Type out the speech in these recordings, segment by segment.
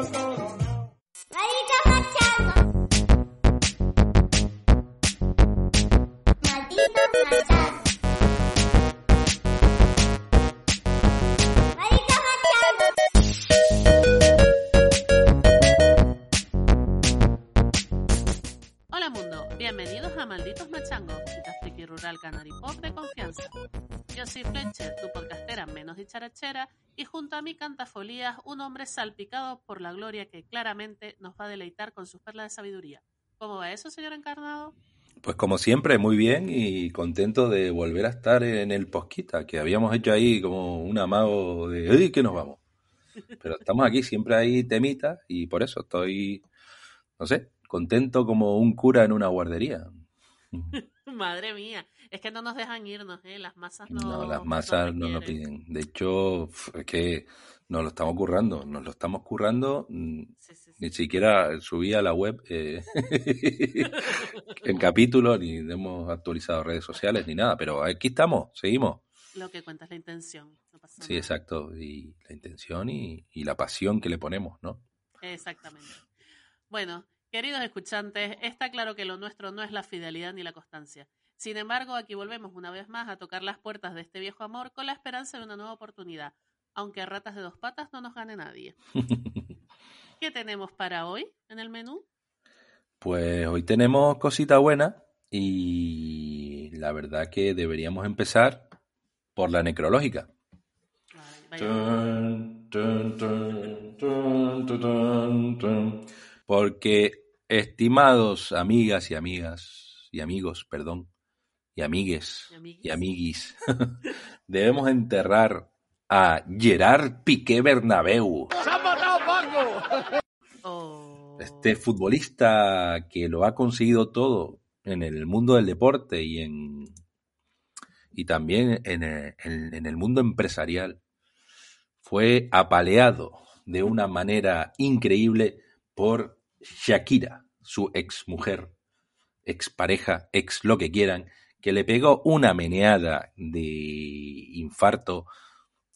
la disco un hombre salpicado por la gloria que claramente nos va a deleitar con sus perlas de sabiduría. ¿Cómo va eso, señor encarnado? Pues como siempre, muy bien y contento de volver a estar en el Posquita, que habíamos hecho ahí como un amago de ¡ay, que nos vamos! Pero estamos aquí, siempre hay temitas y por eso estoy, no sé, contento como un cura en una guardería. Madre mía, es que no nos dejan irnos, ¿eh? Las masas no No, las masas no lo requieren. piden. De hecho, es que nos lo estamos currando, nos lo estamos currando. mm, Sí, sí, sí. Ni siquiera subí a la web eh, el capítulo, ni hemos actualizado redes sociales, ni nada. Pero aquí estamos, seguimos. Lo que cuenta es la intención. No pasa Sí, nada. exacto. Y la intención y, y la pasión que le ponemos, ¿no? Exactamente. Bueno, queridos escuchantes, está claro que lo nuestro no es la fidelidad ni la constancia. Sin embargo, aquí volvemos una vez más a tocar las puertas de este viejo amor con la esperanza de una nueva oportunidad, aunque a ratas de dos patas no nos gane nadie. ¿Qué tenemos para hoy en el menú? Pues hoy tenemos cosita buena y la verdad que deberíamos empezar por la necrológica. Tun, tun, tun. Porque, estimados amigas y amigas, y amigos, perdón, y amigues, Y amiguis. y amiguis, debemos enterrar a Gerard Piqué Bernabeu, Oh. este futbolista que lo ha conseguido todo en el mundo del deporte y en y también en el, en- en el mundo empresarial fue apaleado de una manera increíble por Shakira, su ex mujer, ex pareja, ex lo que quieran, que le pegó una meneada de infarto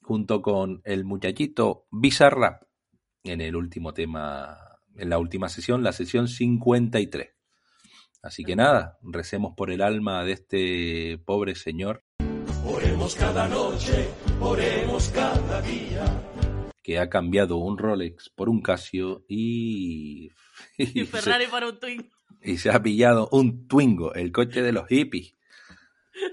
junto con el muchachito Bizarrap en el último tema, en la última sesión, la sesión 53. Así que nada, recemos por el alma de este pobre señor Oremos cada noche, oremos cada día. que ha cambiado un Rolex por un Casio y, Y Ferrari para un twin. se, y se ha pillado un Twingo, el coche de los hippies.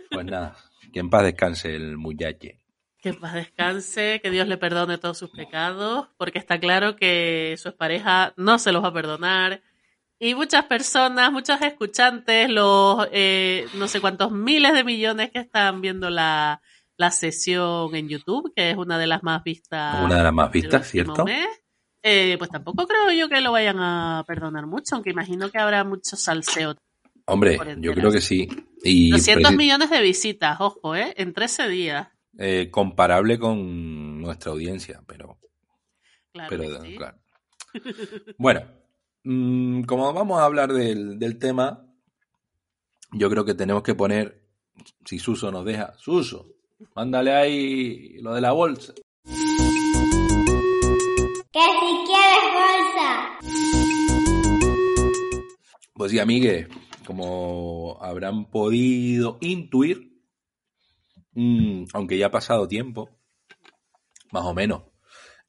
Pues nada, que en paz descanse el muchache. Que en paz descanse, que Dios le perdone todos sus pecados, porque está claro que su pareja no se los va a perdonar. Y muchas personas, muchos escuchantes, los eh, no sé cuántos miles de millones que están viendo la, la sesión en YouTube, que es una de las más vistas. Una de las más vistas, ¿cierto? mes, eh, pues tampoco creo yo que lo vayan a perdonar mucho, aunque imagino que habrá mucho salseo. Hombre, yo creo que sí. Y 200 preci- millones de visitas, ojo, ¿eh? En 13 días. Eh, comparable con nuestra audiencia, pero Claro Pero, que sí. claro. Bueno, mm, como vamos a hablar del, del tema, yo creo que tenemos que poner, si Suso nos deja, Suso, mándale ahí lo de la bolsa. Que si quieres bolsa. Pues sí, amigues, como habrán podido intuir, mm, aunque ya ha pasado tiempo, más o menos.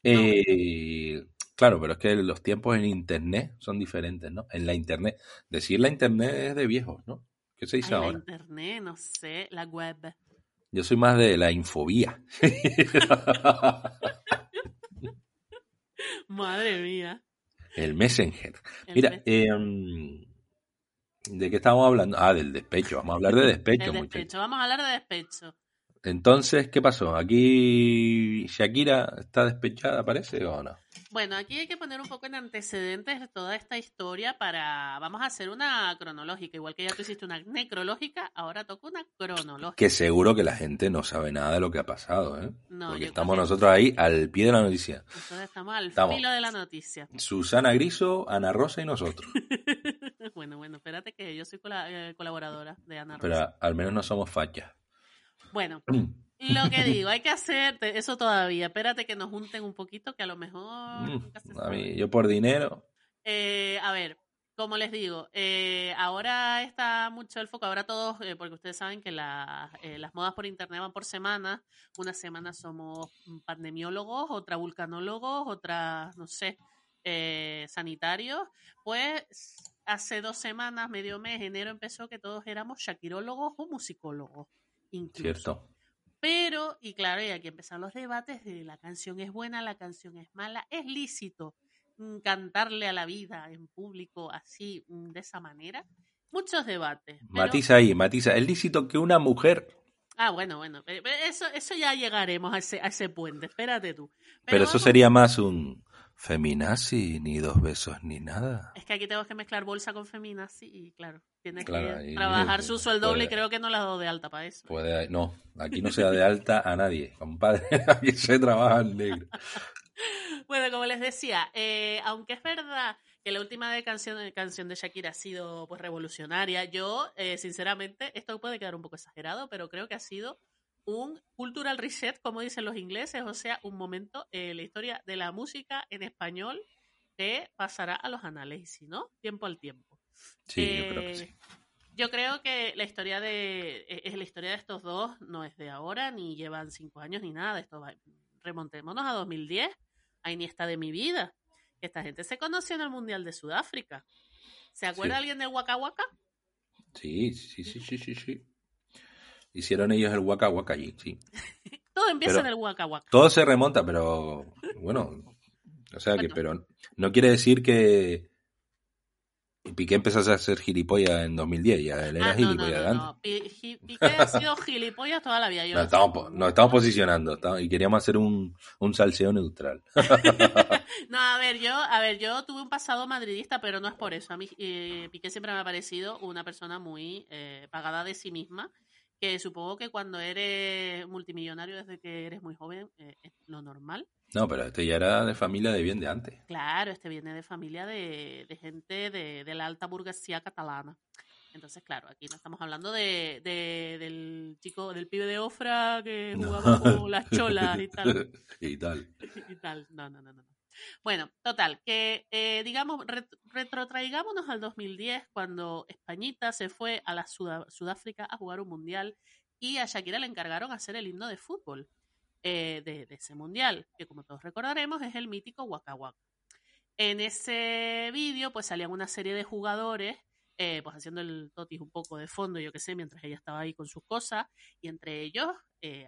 eh, claro, pero es que los tiempos en Internet son diferentes, ¿no? En la Internet. Decir la Internet es de viejos, ¿no? ¿Qué se Ay, dice la ahora? internet, no sé, la web. Yo soy más de la infobía. Madre mía. El Messenger. El Mira, eh, ¿de qué estamos hablando? Ah, del despecho. Vamos a hablar de despecho, muchachos. despecho. Vamos a hablar de despecho. Entonces, ¿qué pasó? ¿Aquí Shakira está despechada, parece, o no? Bueno, aquí hay que poner un poco en antecedentes de toda esta historia para. Vamos a hacer una cronológica. Igual que ya tú hiciste una necrológica, ahora toca una cronológica. Que seguro que la gente no sabe nada de lo que ha pasado, ¿eh? No, Porque estamos nosotros ahí al pie de la noticia. Entonces estamos al Estamos. filo de la noticia. Susana Griso, Ana Rosa y nosotros. Bueno, bueno, espérate que yo soy eh, colaboradora de Ana Pero Rosa. al menos no somos fachas. Bueno, lo que digo, hay que hacer eso todavía. Espérate que nos junten un poquito, que a lo mejor... Mm, nunca se A mí, yo por dinero. Eh, a ver, como les digo, eh, ahora está mucho el foco, ahora todos, eh, porque ustedes saben que la- eh, las modas por internet van por semanas, una semana somos pandemiólogos, otra vulcanólogos, otra, no sé, eh, sanitarios, pues hace dos semanas, medio mes, enero empezó que todos éramos shakirólogos o musicólogos, incluso. Cierto. Pero, y claro, y aquí empezaron los debates de la canción es buena, la canción es mala, es lícito cantarle a la vida en público así, mm, de esa manera. Muchos debates. pero- Matiza ahí, matiza. Es lícito que una mujer. Ah, bueno, bueno, eso, eso ya llegaremos a ese, a ese puente, espérate tú. Pero, eso vamos- sería más un feminazi, ni dos besos, ni nada. Es que aquí tengo que mezclar bolsa con feminazi y claro, tiene Claro, que trabajar su sueldo doble y creo que no la ha dado de alta para eso. Puede, no, aquí no se da de alta a nadie, compadre. Aquí se trabaja en negro. Bueno, como les decía, eh, aunque es verdad que la última de canción, de canción de Shakira ha sido pues revolucionaria, yo eh, sinceramente, esto puede quedar un poco exagerado, pero creo que ha sido un cultural reset, como dicen los ingleses, o sea, un momento en la historia de la música en español que pasará a los anales, y si no, tiempo al tiempo. Sí, yo creo que Eh, sí. Yo creo que la historia de eh, es la historia de estos dos no es de ahora, ni llevan cinco años ni nada. Esto va, remontémonos a 2010, a Iniesta de mi vida. Esta gente se conoció en el Mundial de Sudáfrica. ¿Se acuerda Sí. alguien del Waka Waka? Sí, sí, sí, sí, sí, sí. Hicieron ellos el waka waka allí, sí. Todo empieza Pero- en el Waka Waka. Todo se remonta, pero bueno, o sea que, pero no quiere decir que Piqué empezase a ser gilipollas en 2010, ya él era Ah, no, gilipollas no, antes. no. Piqué ha sido gilipollas toda la vida. Yo Nos estamos, nos estamos posicionando estamos- y queríamos hacer un, un salseo neutral. No, a ver, yo, a ver, yo tuve un pasado madridista, pero no es por eso. A mí eh, Piqué siempre me ha parecido una persona muy eh, pagada de sí misma, que supongo que cuando eres multimillonario desde que eres muy joven eh, es lo normal. No, pero este ya era de familia de bien de antes. Claro, este viene de familia de, de gente de, de la alta burguesía catalana. Entonces, claro, aquí no estamos hablando de, de- del chico, del pibe de Ofra que jugaba con las cholas y tal. y tal. y tal. No, no, no, no. No. Bueno, total, que eh, digamos, ret- retrotraigámonos al 2010 cuando Españita se fue a la Sudáfrica a jugar un mundial y a Shakira le encargaron hacer el himno de fútbol eh, de, ese mundial, que como todos recordaremos es el mítico Waka Waka. En ese vídeo pues salían una serie de jugadores eh, pues haciendo el totis un poco de fondo, yo qué sé, mientras ella estaba ahí con sus cosas y entre ellos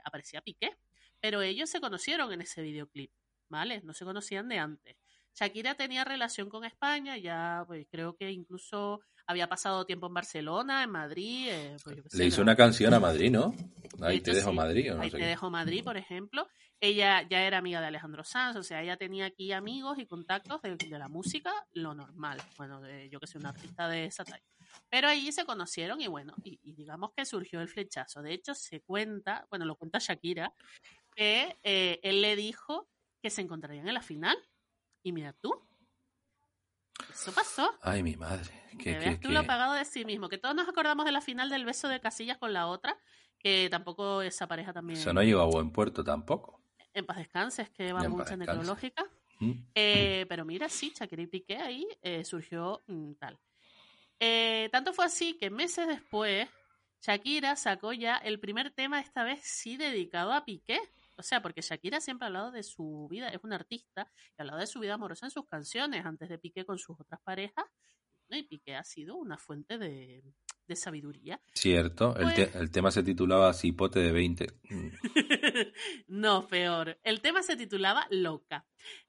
aparecía Piqué. Pero ellos se conocieron en ese videoclip, ¿vale? No se conocían de antes. Shakira tenía relación con España, ya pues creo que incluso había pasado tiempo en Barcelona, en Madrid. eh, pues, qué sé, Le hizo ¿no? una canción a Madrid, ¿no? Ahí te dejo sí. Madrid o no Ahí sé te qué. dejo Madrid, por ejemplo. Ella ya era amiga de Alejandro Sanz, o sea, ella tenía aquí amigos y contactos de, de la música, lo normal. Bueno, de- yo que soy una artista de esa talla. Pero ahí se conocieron y bueno, y, y digamos que surgió el flechazo. De hecho, se cuenta, bueno, lo cuenta Shakira, que eh, él le dijo que se encontrarían en la final. Y mira tú, eso pasó. Ay, mi madre. Que Que, veas que, tú lo que- pagado de sí mismo. Que todos nos acordamos de la final del beso de Casillas con la otra, que tampoco esa pareja también. Eso no llegó a buen puerto tampoco. En paz descanse, es que va En mucha necrológica. ¿Mm? Eh, pero mira, sí, Shakira y Piqué ahí eh, surgió mm, tal. Eh, tanto fue así que meses después, Shakira sacó ya el primer tema, esta vez sí dedicado a Piqué. O sea, porque Shakira siempre ha hablado de su vida, es una artista, y ha hablado de su vida amorosa en sus canciones, antes de Piqué con sus otras parejas. Y Piqué ha sido una fuente de, de sabiduría. Cierto. El, Pues- te- el tema se titulaba Cipote de 20. Mm. no, peor. El tema se titulaba Loca.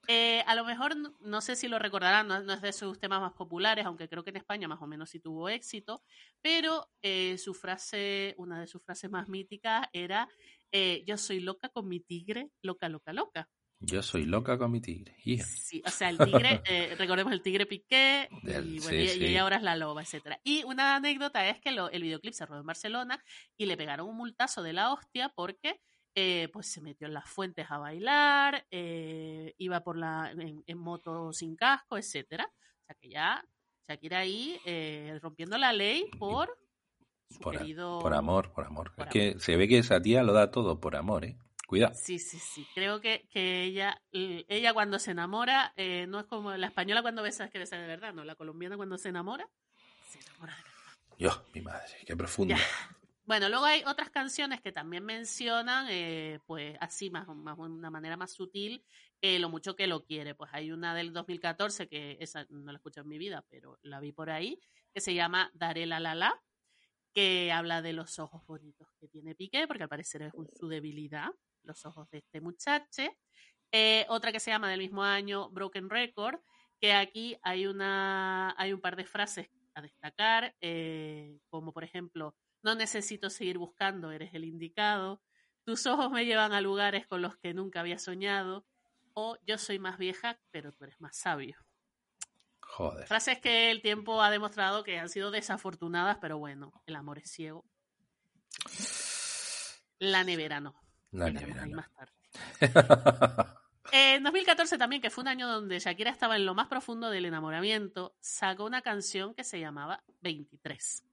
Eh, a lo mejor, no, no sé si lo recordarán, no, no es de sus temas más populares, aunque creo que en España más o menos sí tuvo éxito, pero eh, su frase, una de sus frases más míticas era, eh, yo soy loca con mi tigre, loca, loca, loca. Yo soy loca con mi tigre. Yeah. Sí, o sea, el tigre, eh, recordemos el tigre Piqué, y, Del- bueno, sí, y- y sí. ella ahora es la loba, etcétera. Y una anécdota es que lo- el videoclip se rodó en Barcelona y le pegaron un multazo de la hostia porque eh, pues se metió en las fuentes a bailar, eh, iba por la en, en moto sin casco, etcétera. O sea que ya Shakira ahí rompiendo la ley por su Por, a- querido... por amor, por amor. por es que se ve que esa tía lo da todo por amor, ¿eh? Cuidado. Sí, sí, sí. Creo que, que ella, l- ella cuando se enamora, eh, no es como la española cuando besa que besa de verdad, no. La colombiana cuando se enamora, se enamora de verdad. Dios, mi madre, qué profundo. Bueno, luego hay otras canciones que también mencionan, eh, pues así, más, más una manera más sutil, eh, lo mucho que lo quiere. Pues hay una del 2014, que esa no la escuché en mi vida, pero la vi por ahí, que se llama Daré la la la, que habla de los ojos bonitos que tiene Piqué, porque al parecer es un- su debilidad, los ojos de este muchacho. Eh, otra que se llama del mismo año, Broken Record, que aquí hay, una, hay un par de frases a destacar, eh, como por ejemplo, no necesito seguir buscando, eres el indicado, tus ojos me llevan a lugares con los que nunca había soñado, o yo soy más vieja, pero tú eres más sabio. Joder. Frases que el tiempo ha demostrado que han sido desafortunadas, pero bueno, el amor es ciego. La nevera no. La nevera, ahí no. más tarde. En 2014 también, que fue un año donde Shakira estaba en lo más profundo del enamoramiento, sacó una canción que se llamaba 23,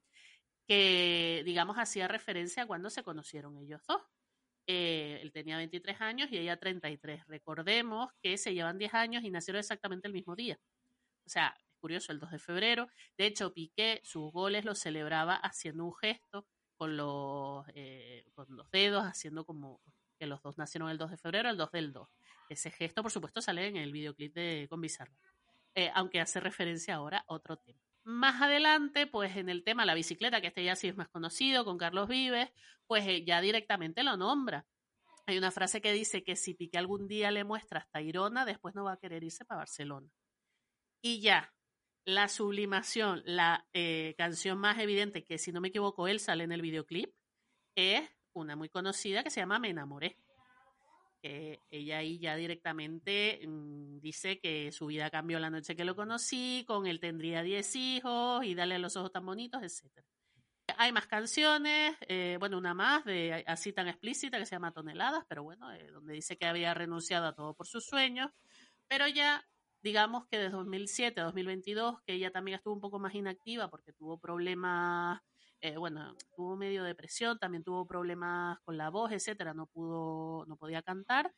que digamos hacía referencia a cuando se conocieron ellos dos. Eh, él tenía 23 años y ella 33. Recordemos que se llevan 10 años y nacieron exactamente el mismo día. O sea, es curioso, el 2 de febrero. De hecho, Piqué sus goles los celebraba haciendo un gesto con los, eh, con los dedos, haciendo como que los dos nacieron el 2 de febrero, el 2 del 2. Ese gesto, por supuesto, sale en el videoclip de Con Bizarro. Eh, aunque hace referencia ahora a otro tema. Más adelante, pues en el tema La bicicleta, que este ya sí es más conocido, con Carlos Vives, pues eh, ya directamente lo nombra. Hay una frase que dice que si Piqué algún día le muestra hasta Irona, después no va a querer irse para Barcelona. Y ya, la sublimación, la eh, canción más evidente, que si no me equivoco él sale en el videoclip, es una muy conocida que se llama Me enamoré. Ella ahí ya directamente mm, dice que su vida cambió la noche que lo conocí, con él tendría 10 hijos y dale los ojos tan bonitos, etcétera. Hay más canciones, eh, bueno, una más de así tan explícita que se llama Toneladas, pero bueno, eh, donde dice que había renunciado a todo por sus sueños, pero ya digamos que desde 2007 a 2022, que ella también estuvo un poco más inactiva porque tuvo problemas, eh, bueno, tuvo medio depresión, también tuvo problemas con la voz, etcétera, no pudo, no podía cantar,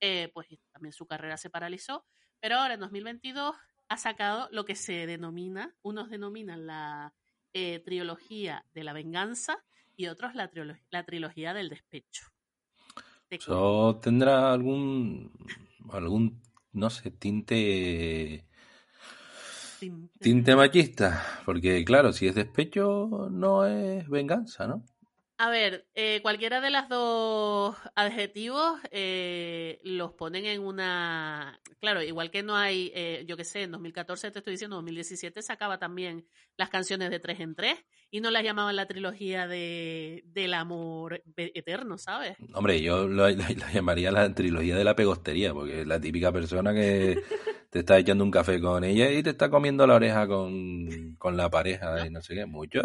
eh, pues también su carrera se paralizó, pero ahora en 2022 ha sacado lo que se denomina, unos denominan la eh, trilogía de la venganza y otros la, triolo- la trilogía del despecho. Te ¿Eso tendrá algún, algún, no sé, tinte, tinte machista? Porque claro, si es despecho, no es venganza, ¿no? A ver, eh, cualquiera de las dos adjetivos eh, los ponen en una... Claro, igual que no hay, eh, yo qué sé, en 2014 te estoy diciendo, 2017 sacaba también las canciones de tres en tres y no las llamaban la trilogía de, del amor ve- eterno, ¿sabes? Hombre, yo la llamaría la trilogía de la pegostería, porque es la típica persona que te está echando un café con ella y te está comiendo la oreja con, con la pareja y no sé qué. Mucho.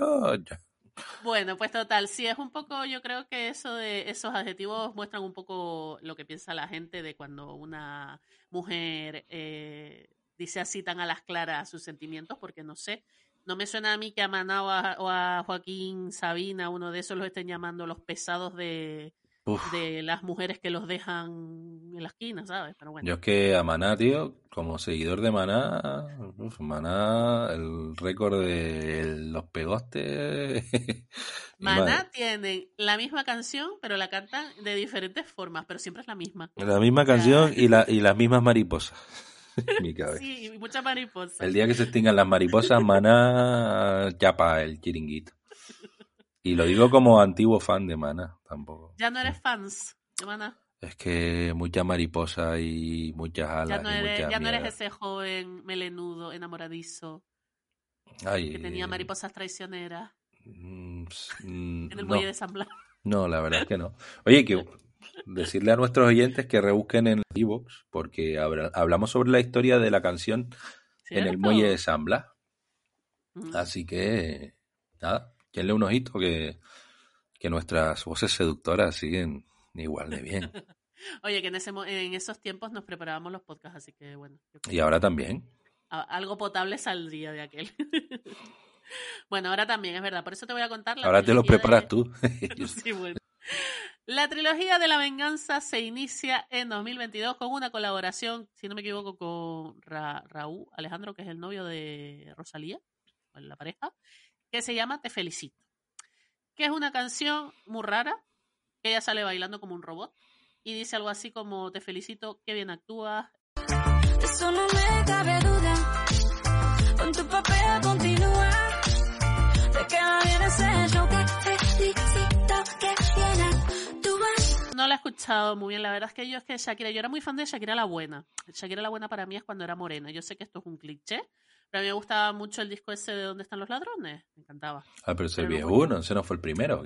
Bueno, pues total, sí es un poco, yo creo que eso de esos adjetivos muestran un poco lo que piensa la gente de cuando una mujer eh, dice así tan a las claras sus sentimientos, porque no sé, no me suena a mí que a Maná o a, o a Joaquín Sabina, uno de esos los estén llamando los pesados de, Uf. de las mujeres que los dejan en la esquina, ¿sabes? Pero bueno. Yo es que a Maná, tío, como seguidor de Maná, uf, Maná, el récord de los pegostes. Maná tienen la misma canción, pero la cantan de diferentes formas, pero siempre es la misma. La misma canción y, la, y las mismas mariposas. mi cabeza. Sí, y mucha mariposa. El día que se extingan las mariposas, Maná chapa el chiringuito. Y lo digo como antiguo fan de Maná, tampoco. Ya no eres fans de Maná. Es que mucha mariposa y muchas alas Ya no, y eres, ya no eres ese joven melenudo, enamoradizo, Ay, que tenía eh, mariposas traicioneras mm, mm, en el no, muelle de San Blas. no, la verdad es que no. Oye, que decirle a nuestros oyentes que rebusquen en Evox, porque habla- hablamos sobre la historia de la canción en el muelle de San Blas. Mm. Así que, nada, denle un ojito que, que nuestras voces seductoras siguen igual de bien. Oye, que en, ese, en esos tiempos nos preparábamos los podcasts, así que bueno. Y ahora también. algo potable saldría de aquel. bueno, ahora también, es verdad. Por eso te voy a contar la Ahora te lo de- preparas tú. Sí, bueno. La trilogía de la venganza se inicia en 2022 con una colaboración, si no me equivoco, con Ra- Raúl Alejandro, que es el novio de Rosalía, la pareja, que se llama Te felicito. Que es una canción muy rara, que ella sale bailando como un robot y dice algo así como Te felicito, qué bien actúas. Eso no me cabe duda. Con tu papel continúa. Te queda bien ese show que felicito que bien actúas. No la he escuchado muy bien, la verdad es que yo es que Shakira, yo era muy fan de Shakira la Buena. Shakira la Buena para mí es cuando era morena. Yo sé que esto es un cliché, pero a mí me gustaba mucho el disco ese de ¿Dónde están los ladrones? Me encantaba. Ah, pero ese no viejo uno, ese no fue el primero.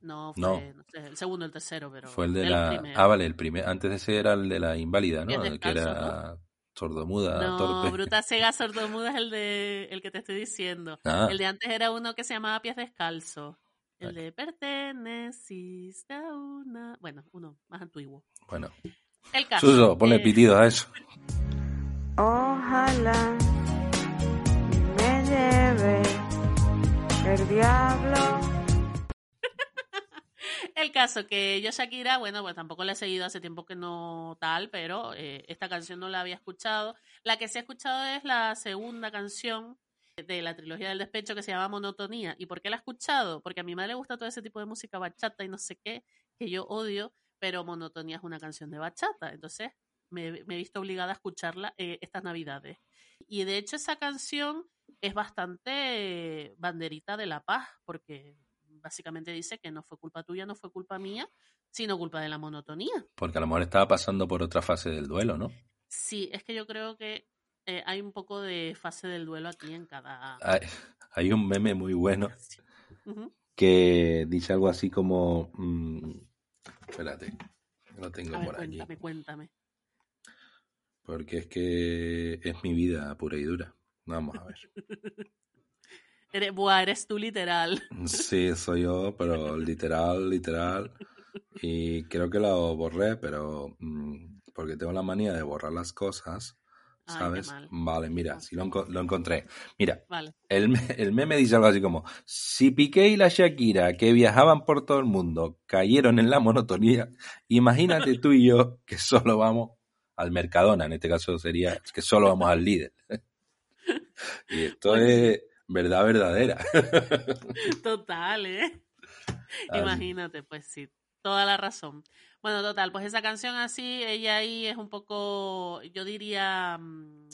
No, fue, No. no. sé, el segundo, el tercero, pero. Fue el de la. Ah, vale, el primer. Antes de ese era el de la inválida, ¿no? El que descalzo, era sordomuda, No, torpe. Bruta Ciega Sordomuda es el de el que te estoy diciendo. Ah. El de antes era uno que se llamaba Pies Descalzos. El de Perteneciste a una. Bueno, uno más antiguo. Bueno, El caso. Suso, ponle eh, pitidos a eso. Ojalá el diablo. El caso que yo Shakira, bueno, pues tampoco la he seguido hace tiempo que no tal, pero eh, esta canción no la había escuchado. La que sí he escuchado es la segunda canción de la trilogía del despecho que se llama Monotonía. ¿Y por qué la he escuchado? Porque a mi madre le gusta todo ese tipo de música bachata y no sé qué, que yo odio, pero Monotonía es una canción de bachata. Entonces me, me he visto obligada a escucharla eh, estas navidades. Y de hecho esa canción es bastante banderita de la paz, porque básicamente dice que no fue culpa tuya, no fue culpa mía, sino culpa de la monotonía. Porque a lo mejor estaba pasando por otra fase del duelo, ¿no? Sí, es que yo creo que eh, hay un poco de fase del duelo aquí en cada... Hay, hay un meme muy bueno que dice algo así como. mm, espérate, lo tengo A ver, por aquí. cuéntame, cuéntame. Porque es que es mi vida pura y dura. Vamos a ver. Eres, buah, eres tú literal. Sí, soy yo, pero literal, literal. Y creo que lo borré, pero mm, porque tengo la manía de borrar las cosas, ¿sabes? Vale, mira, sí lo, enco- lo encontré. Mira, Vale. el, me- el meme dice algo así como, si Piqué y la Shakira, que viajaban por todo el mundo, cayeron en la monotonía, imagínate tú y yo que solo vamos al Mercadona, en este caso sería que solo vamos al líder. y esto es verdad verdadera. Total, ¿eh? Imagínate, pues sí, toda la razón. Bueno, total, pues esa canción así, ella ahí es un poco, yo diría, mm,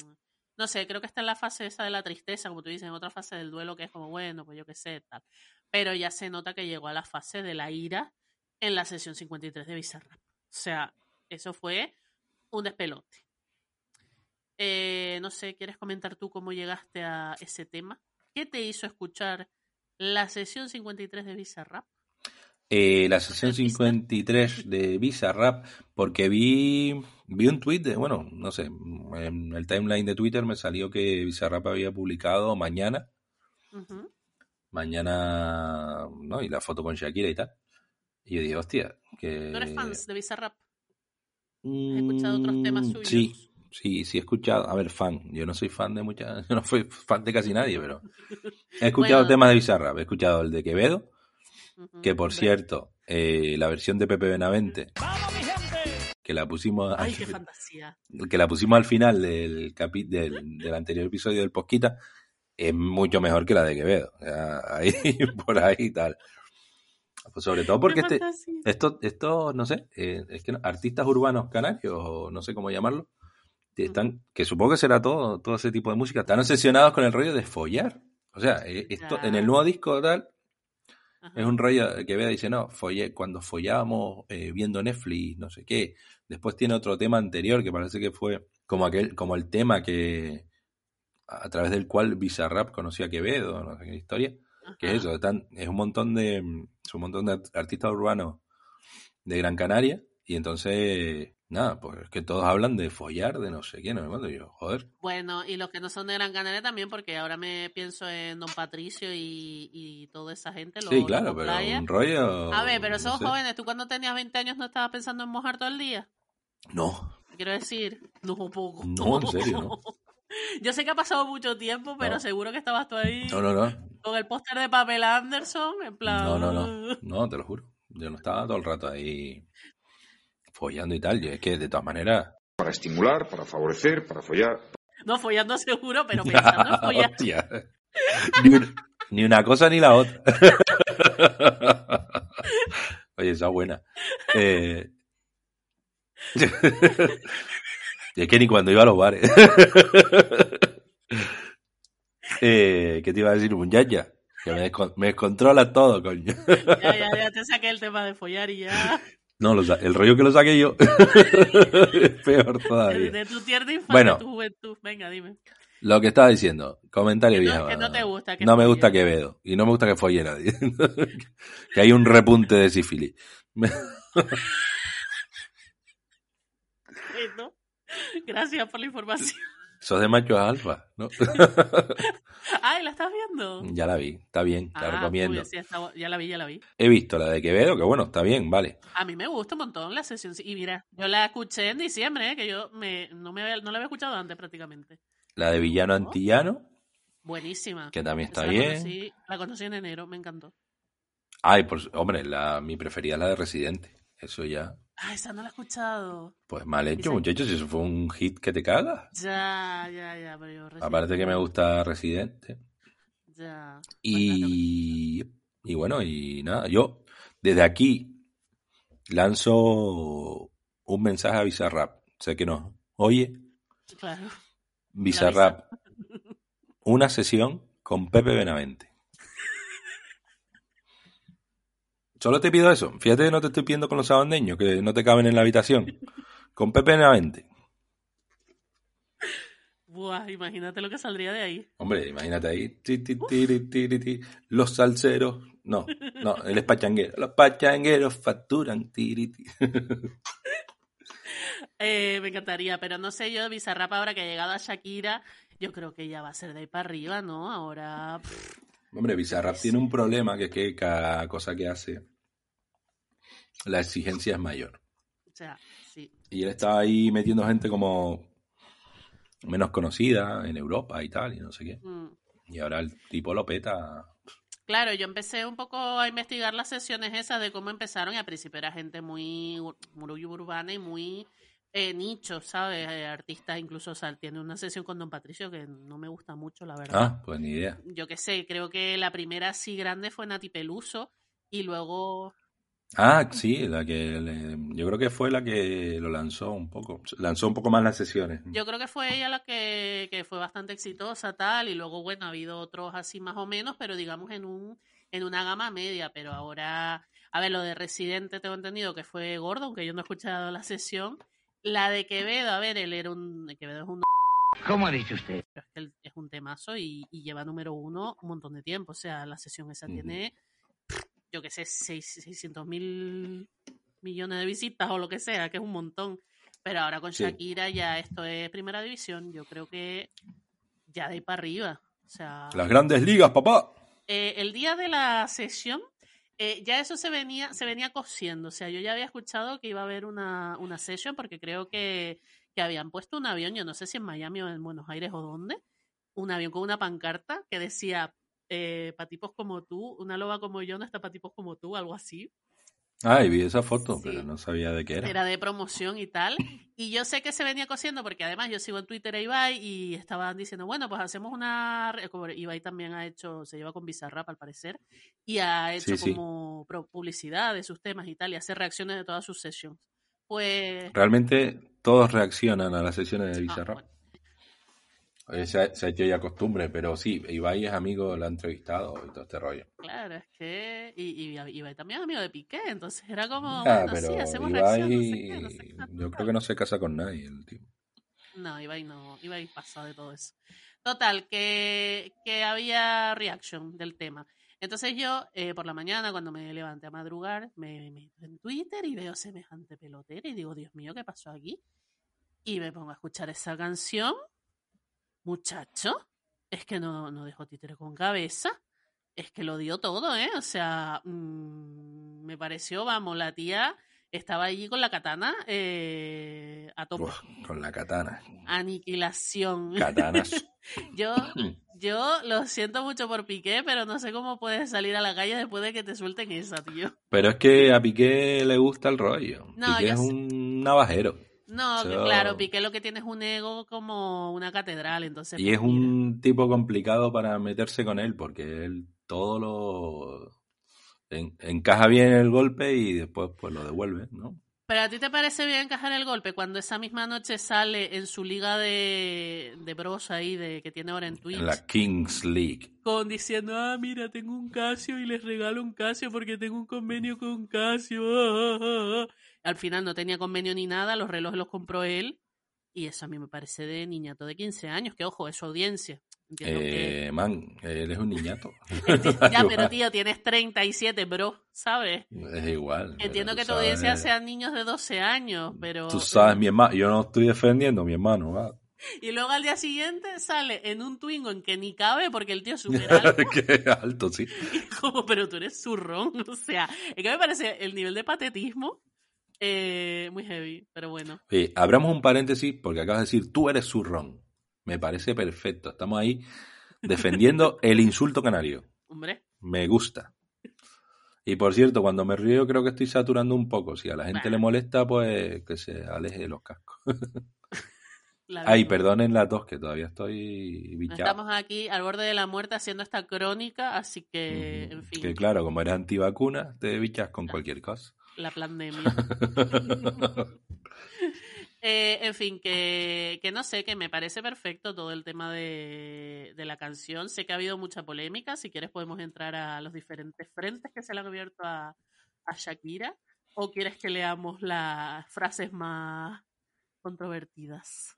no sé, creo que está en la fase esa de la tristeza, como tú dices, en otra fase del duelo que es como, bueno, pues yo qué sé, tal. Pero ya se nota que llegó a la fase de la ira en la sesión 53 de Bizarrap. O sea, eso fue un despelote. Eh, no sé, ¿quieres comentar tú cómo llegaste a ese tema? ¿Qué te hizo escuchar la sesión 53 de Bizarrap? Eh, la sesión Del Bizarrap. 53 de Bizarrap, porque vi, vi un tweet de, bueno, no sé, en el timeline de Twitter me salió que Bizarrap había publicado mañana, mañana, ¿no? Y la foto con Shakira y tal. Y yo dije, hostia, que... ¿No eres fan de Bizarrap? ¿Has escuchado otros temas Mm, suyos? Sí, sí, sí he escuchado. A ver, fan. Yo no soy fan de muchas, yo no soy fan de casi nadie, pero he escuchado Bueno. temas de Bizarrap. He escuchado el de Quevedo, que por cierto, eh, la versión de Pepe Benavente, que la pusimos, Ay, al, qué fantasía. que la pusimos al final del, capi- del, del anterior episodio del Posquita, es mucho mejor que la de Quevedo. Ahí, por ahí y tal. Pues sobre todo porque este, esto, esto, no sé, eh, es que no- artistas urbanos canarios, o no sé cómo llamarlo, están, que supongo que será todo, todo ese tipo de música, están obsesionados con el rollo de follar. O sea, eh, esto, en el nuevo disco tal, Ajá. es un rollo que vea dice, no, follé, cuando follábamos eh, viendo Netflix, no sé qué. Después tiene otro tema anterior que parece que fue como aquel, como el tema que a través del cual Bizarrap conocía a Quevedo, no sé qué historia. Que es eso, están, es un montón de es un montón de art- artistas urbanos de Gran Canaria, y entonces, nada, pues es que todos hablan de follar, de no sé qué, no me acuerdo. Y yo, joder, Bueno, y los que no son de Gran Canaria también, porque ahora me pienso en Don Patricio y, y toda esa gente. Los, sí, claro, pero un rollo. A ver, pero no esos sé. jóvenes, ¿tú cuando tenías 20 años no estabas pensando en mojar todo el día? No, Quiero decir, no poco. No, en serio, ¿no? Yo sé que ha pasado mucho tiempo, pero No. seguro que estabas tú ahí No, no, no. con el póster de papel Anderson, en plan. No, no, no. No, te lo juro. Yo no estaba todo el rato ahí follando y tal. Yo es que de todas maneras. para estimular, para favorecer, para follar. No follando seguro, pero pensando en follar. Hostia. Ni, un- ni una cosa ni la otra. Oye, esa es buena. Eh, y es que ni cuando iba a los bares. eh, ¿Qué te iba a decir? Un yaya. Que me, me descontrola todo, coño. Ya, ya, ya te saqué el tema de follar y ya. No, lo sa- el rollo que lo saqué yo es peor todavía. de tu tierna infancia, Bueno. tu juventud. Venga, dime. Lo que estaba diciendo, comentario Que no- viejo. que no te gusta que No me gusta Quevedo. Y no me gusta que folle nadie. que hay un repunte de sífilis. Gracias por la información. Sos de machos alfa, ¿no? Ay, ¿la estás viendo? ya la vi, está bien, Mm, la Ah, recomiendo. uy, sí, está bu- ya la vi, ya la vi. He visto la de Quevedo, que bueno, está bien, vale. A mí me gusta un montón la sesión. Y mira, yo la escuché en diciembre, ¿eh? que yo me, no, me, había- no la había escuchado antes prácticamente. La de Villano Antillano, Buenísima. que también está Esa bien. La conocí, la conocí en enero, me encantó. Ay, pues, hombre, la, mi preferida es la de Residente. Eso ya, Ah, esa no la he escuchado. pues mal hecho, Dicen- muchachos. Eso fue un hit que te cagas. Ya, ya, ya, pero yo recién- Aparte que me gusta Residente. Ya. Y, y bueno, y nada, yo desde aquí lanzo un mensaje a Bizarrap. Sé que no. Oye, Claro. Bizarrap, una sesión con Pepe Benavente. Solo te pido eso. Fíjate que no te estoy pidiendo con los sabandeños, que no te caben en la habitación. Con Pepe Benavente. Buah, imagínate lo que saldría de ahí. Hombre, imagínate ahí. Ti, ti, tiri, tiri, ti. Los salseros. No, no, él es pachanguero. Los pachangueros facturan. Eh, me encantaría, pero no sé yo, Bizarrap ahora que ha llegado a Shakira, yo creo que ya va a ser de ahí para arriba, ¿no? Ahora, pff, Hombre, Bizarrap tiene un problema que es que cada cosa que hace, la exigencia es mayor. o sea, sí. Y él estaba ahí metiendo gente como menos conocida en Europa y tal, y no sé qué. Mm. Y ahora el tipo lo peta. Claro, yo empecé un poco a investigar las sesiones esas de cómo empezaron y al principio era gente muy, muy urbana y muy eh, nicho, ¿sabes? Eh, artistas incluso, o sea, tiene una sesión con Don Patricio que no me gusta mucho, la verdad. Ah, pues ni idea. Yo qué sé, creo que la primera así grande fue Nati Peluso y luego Ah, sí, la que le- yo creo que fue la que lo lanzó un poco. Lanzó un poco más las sesiones. Yo creo que fue ella la que, que fue bastante exitosa, tal, y luego, bueno, ha habido otros así más o menos, pero digamos en un en una gama media, pero ahora, a ver, lo de Residente tengo entendido que fue gordo, aunque yo no he escuchado la sesión. La de Quevedo, a ver, él era un, Quevedo es un ¿Cómo ha dicho usted? es un temazo y, y lleva número uno un montón de tiempo, o sea, la sesión esa tiene, yo qué sé, seis- 600 mil millones de visitas o lo que sea, que es un montón. Pero ahora con Sí. Shakira ya esto es primera división. Yo creo que ya de ahí para arriba. O sea, Las grandes ligas, papá. eh, el día de la sesión, eh, ya eso se venía, se venía cosiendo. O sea, yo ya había escuchado que iba a haber una, una session porque creo que, que habían puesto un avión, yo no sé si en Miami o en Buenos Aires o dónde, un avión con una pancarta que decía eh, para tipos como tú, una loba como yo no está para tipos como tú, algo así. Ay, vi esa foto, Sí. pero no sabía de qué era. Era de promoción y tal. Y yo sé que se venía cosiendo porque además yo sigo en Twitter a Ibai y estaban diciendo, bueno, pues hacemos una... como Ibai también ha hecho, se lleva con Bizarrap al parecer, y ha hecho Sí, como publicidad de sus temas y tal, y hace reacciones de todas sus sessions. Pues... Realmente todos reaccionan a las sesiones de ah, Bizarrap. bueno, se, ha, se ha hecho ya costumbre, pero sí, Ibai es amigo, lo ha entrevistado y todo este rollo. claro, es que... Y, y Ibai también es amigo de Piqué, entonces era como, Ah, bueno, sí, pero hacemos Ibai, reacción, no sé qué, no sé qué, yo creo que no se casa con nadie, el tío. No, Ibai no, Ibai pasa de todo eso. Total, que, que había reaction del tema. Entonces yo, eh, por la mañana, cuando me levanté a madrugar, me meto en Twitter y veo semejante pelotera y digo, Dios mío, ¿qué pasó aquí? Y me pongo a escuchar esa canción. Muchacho, es que no, no dejó títere con cabeza. Es que lo dio todo, ¿eh? O sea, mm, me pareció, vamos, la tía estaba allí con la katana eh, a tope. Uf, con la katana. Aniquilación. Katanas. Yo, yo lo siento mucho por Piqué, pero no sé cómo puedes salir a la calle después de que te suelten esa, tío. Pero es que a Piqué le gusta el rollo. No, Piqué es sé. un navajero. No, que claro, Piqué lo que tiene es un ego como una catedral, entonces... Y pues, es un tipo complicado para meterse con él, porque él todo lo en- encaja bien el golpe y después pues lo devuelve, ¿no? Pero a ti te parece bien encajar el golpe cuando esa misma noche sale en su liga de, de bros ahí de, que tiene ahora en Twitch. En la Kings League. Con diciendo, ah, mira, tengo un Casio y les regalo un Casio porque tengo un convenio con Casio. ah, ah, ah". Al final no tenía convenio ni nada, los relojes los compró él. Y eso a mí me parece de niñato de 15 años, que ojo, es su audiencia. Entiendo que... Eh, man, él es un niñato. Ya, pero tío, tienes 37, bro, ¿sabes? Es igual. Entiendo pero que tu audiencia sean niños de 12 años, pero... Tú sabes, mi hermano, yo no estoy defendiendo a mi hermano. Y luego al día siguiente sale en un Twingo en que ni cabe porque el tío es súper alto. Qué alto, sí. Y como, pero tú eres zurrón. O sea, es que me parece el nivel de patetismo eh, muy heavy, pero bueno. Oye, abramos un paréntesis porque acabas de decir, tú eres zurrón. Me parece perfecto. Estamos ahí defendiendo el insulto canario. Hombre, Me gusta. Y por cierto, cuando me río creo que estoy saturando un poco. Si a la gente Bah. le molesta, pues que se aleje de los cascos. Ay, perdonen la tos, que todavía estoy bichado. Estamos aquí al borde de la muerte haciendo esta crónica, así que, en fin, Que claro, como eres antivacuna, te bichas con cualquier cosa. La pandemia. Eh, en fin, que, que no sé, que me parece perfecto todo el tema de, de la canción. Sé que ha habido mucha polémica. Si quieres, podemos entrar a los diferentes frentes que se le han abierto a, a Shakira. ¿O quieres que leamos las frases más controvertidas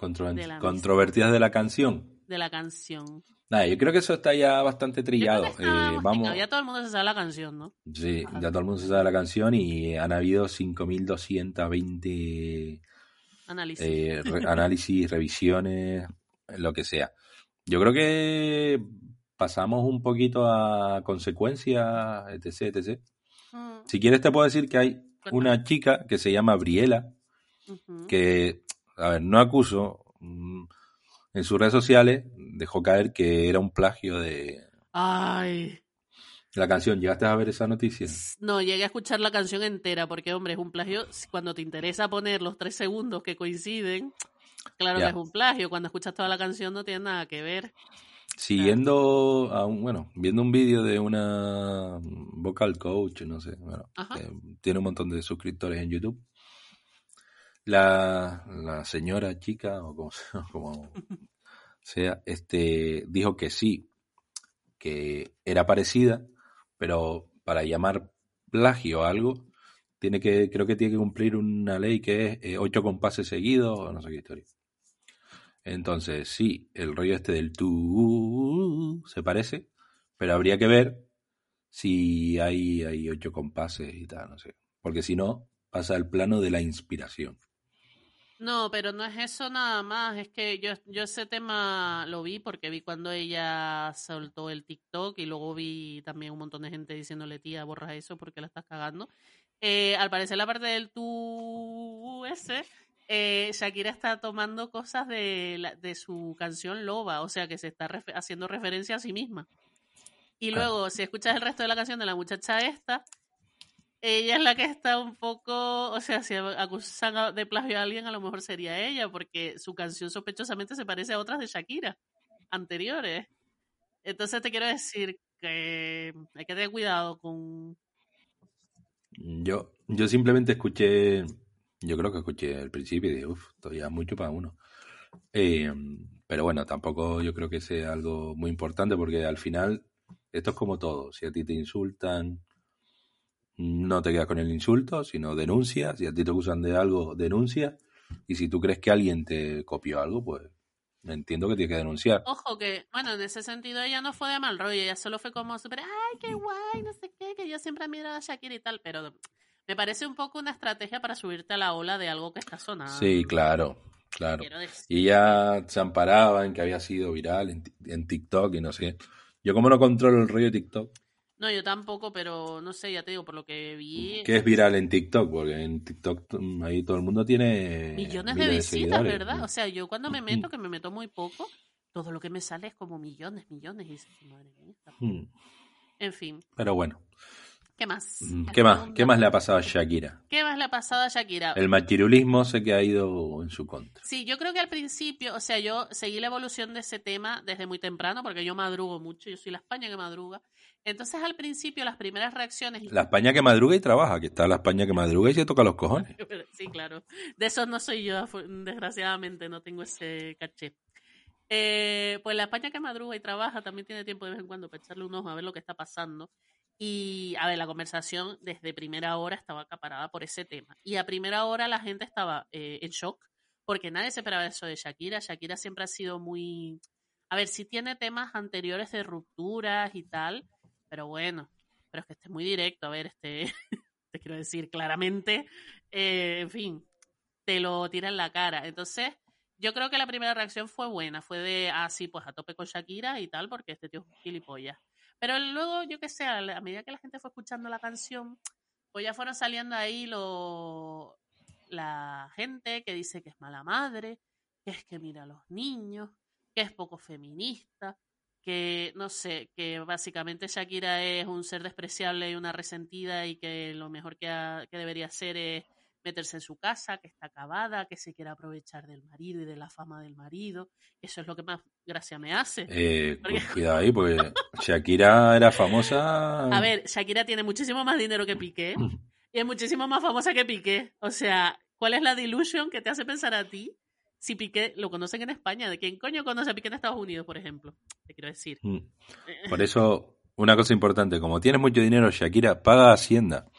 De. Controvertidas de la canción. De la canción? Nada, yo creo que eso está ya bastante trillado. está Eh, vamos, Ya todo el mundo se sabe la canción, ¿no? sí, Ajá. ya todo el mundo se sabe la canción y han habido 5.220 Análisis. eh, re- análisis, revisiones, lo que sea. Yo creo que pasamos un poquito a consecuencias, etc, etc. Mm, Si quieres te puedo decir que hay una chica que se llama Briela, que, a ver, no acuso, mm, en sus redes sociales dejó caer que era un plagio de Ay. la canción. ¿Llegaste a ver esa noticia? No, llegué a escuchar la canción entera porque, hombre, es un plagio. Cuando te interesa poner los tres segundos que coinciden, claro Ya. que es un plagio. Cuando escuchas toda la canción no tiene nada que ver. Siguiendo a un, bueno, viendo un vídeo de una vocal coach, no sé, bueno, que tiene un montón de suscriptores en YouTube. La, la señora chica, o como, como sea, este, dijo que sí, que era parecida, pero para llamar plagio a algo, tiene que, creo que tiene que cumplir una ley que es eh, ocho compases seguidos, o no sé qué historia. Entonces, sí, el rollo este del tú se parece, pero habría que ver si hay, hay ocho compases y tal, no sé. Porque si no, pasa al plano de la inspiración. No, pero no es eso nada más. Es que yo, yo ese tema lo vi porque vi cuando ella soltó el TikTok y luego vi también un montón de gente diciéndole, tía, borra eso porque la estás cagando. Eh, al parecer la parte del tú ese, eh, Shakira está tomando cosas de, la- de su canción Loba, o sea que se está haciendo referencia a sí misma. Y Ah. luego, si escuchas el resto de la canción de la muchacha esta, ella es la que está un poco, o sea, si acusan de plagio a alguien, a lo mejor sería ella, porque su canción sospechosamente se parece a otras de Shakira anteriores. Entonces te quiero decir que hay que tener cuidado con... Yo, yo simplemente escuché, yo creo que escuché el principio y dije, uff, todavía mucho para uno. Eh, pero bueno, tampoco yo creo que sea algo muy importante porque al final esto es como todo. Si a ti te insultan, no te quedas con el insulto, sino denuncias. Si a ti te acusan de algo, denuncia. Y si tú crees que alguien te copió algo, pues entiendo que tienes que denunciar. Ojo que, bueno, en ese sentido ella no fue de mal rollo, ella solo fue como súper, ay, qué guay, no sé qué, que yo siempre admiro a Shakira y tal, pero me parece un poco una estrategia para subirte a la ola de algo que está sonando. Sí, claro, claro. Y ella se amparaba en que había sido viral en, en TikTok y no sé. Yo como no controlo el rollo de TikTok, No, yo tampoco, pero no sé, ya te digo, por lo que vi. Que es viral en TikTok, porque en TikTok mm, ahí todo el mundo tiene Millones de visitas. ¿verdad? O sea, yo cuando me meto, que me meto muy poco, todo lo que me sale es como millones, millones. Y dices, madre mía. Mm. En fin, Pero bueno, ¿qué más? mm, ¿qué más? ¿Qué más le ha pasado a Shakira? ¿Qué más le ha pasado a Shakira? El machirulismo sé que ha ido en su contra. Sí, yo creo que al principio, o sea, yo seguí la evolución de ese tema desde muy temprano, porque yo madrugo mucho, yo soy la España que madruga. Entonces, al principio, las primeras reacciones. La España que madruga y trabaja, que está la España que madruga y se toca los cojones. Sí, claro. De esos no soy yo, desgraciadamente, no tengo ese caché. Eh, pues la España que madruga y trabaja también tiene tiempo de vez en cuando para echarle un ojo a ver lo que está pasando. Y, a ver, la conversación desde primera hora estaba acaparada por ese tema. Y a primera hora la gente estaba eh, en shock porque nadie se esperaba eso de Shakira. Shakira siempre ha sido muy... A ver, sí tiene temas anteriores de rupturas y tal, pero bueno, pero es que este es muy directo. A ver, este, te quiero decir claramente, eh, en fin, te lo tira en la cara. Entonces, yo creo que la primera reacción fue buena, fue de, ah, sí, pues a tope con Shakira y tal, porque este tío es un gilipollas. Pero luego, yo qué sé, a medida que la gente fue escuchando la canción, pues ya fueron saliendo ahí lo, la gente que dice que es mala madre, que es que mira a los niños, que es poco feminista, que no sé, que básicamente Shakira es un ser despreciable y una resentida y que lo mejor que, ha- que debería hacer es meterse en su casa, que está acabada, que se quiere aprovechar del marido y de la fama del marido. Eso es lo que más gracia me hace. Eh, Porque- cu- cuidado ahí, porque Shakira era famosa. A ver, Shakira tiene muchísimo más dinero que Piqué y es muchísimo más famosa que Piqué. O sea, ¿cuál es la delusion que te hace pensar a ti si Piqué lo conocen en España? ¿De quién coño conoce a Piqué en Estados Unidos, por ejemplo? Te quiero decir. Mm. Por eso, una cosa importante, como tienes mucho dinero, Shakira, paga Hacienda.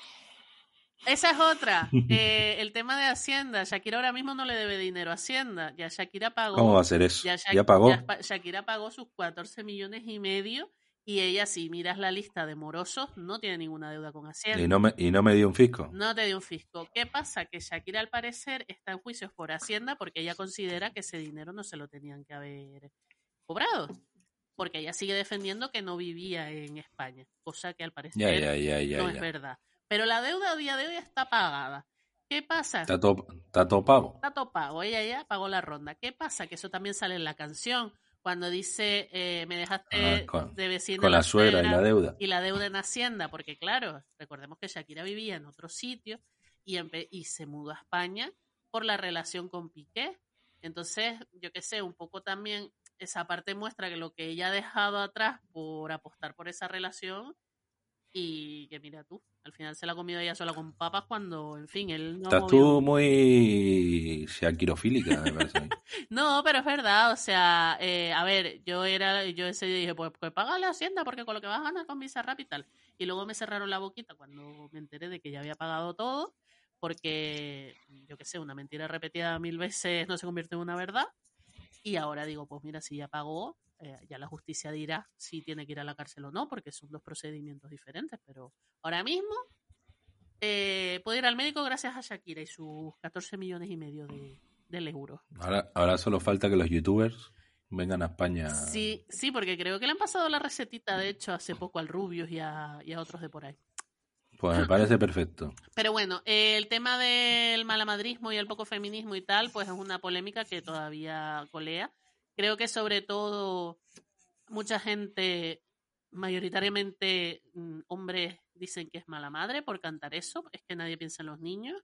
Esa es otra. Eh, el tema de Hacienda. Shakira ahora mismo no le debe dinero a Hacienda. Ya Shakira pagó. ¿Cómo va a ser eso? Ya, Ya, pagó. ya Shakira pagó sus 14 millones y medio. Y ella, si miras la lista de morosos, no tiene ninguna deuda con Hacienda. Y no, me, y no me dio un fisco. No te dio un fisco. ¿Qué pasa? Que Shakira al parecer está en juicios por Hacienda porque ella considera que ese dinero no se lo tenían que haber cobrado. Porque ella sigue defendiendo que no vivía en España, cosa que al parecer Ya, ya, no es verdad. Pero la deuda a día de hoy está pagada. ¿Qué pasa? Está todo, está todo pago. Está todo pago. Ella ya pagó la ronda. ¿Qué pasa? Que eso también sale en la canción. Cuando dice, eh, me dejaste Ah, con- de vecina Con la suegra y la deuda. y la deuda en Hacienda, porque claro, recordemos que Shakira vivía en otro sitio y, y se mudó a España por la relación con Piqué. Entonces, yo qué sé, un poco también esa parte muestra que lo que ella ha dejado atrás por apostar por esa relación y que mira tú, al final se la ha comido ella sola con papas cuando, en fin, él no Estás tú muy shakirofílica, me parece. No, pero es verdad, o sea, eh, a ver, yo era, yo ese día dije, pues, pues paga la hacienda porque con lo que vas a ganar con Bizarrap y tal. Y luego me cerraron la boquita cuando me enteré de que ya había pagado todo, porque, yo qué sé, una mentira repetida mil veces no se convierte en una verdad. Y ahora digo, pues mira, si ya pagó, eh, ya la justicia dirá si tiene que ir a la cárcel o no, porque son dos procedimientos diferentes. Pero ahora mismo eh, puede ir al médico gracias a Shakira y sus 14 millones y medio de, del euro. Ahora, ahora solo falta que los youtubers vengan a España. Sí, sí, porque creo que le han pasado la recetita, de hecho, hace poco al Rubius y a, y a otros de por ahí. Pues me parece perfecto. Pero bueno, eh, el tema del malamadrismo y el poco feminismo y tal, pues es una polémica que todavía colea. Creo que sobre todo mucha gente, mayoritariamente mm, hombres, dicen que es mala madre por cantar eso, es que nadie piensa en los niños.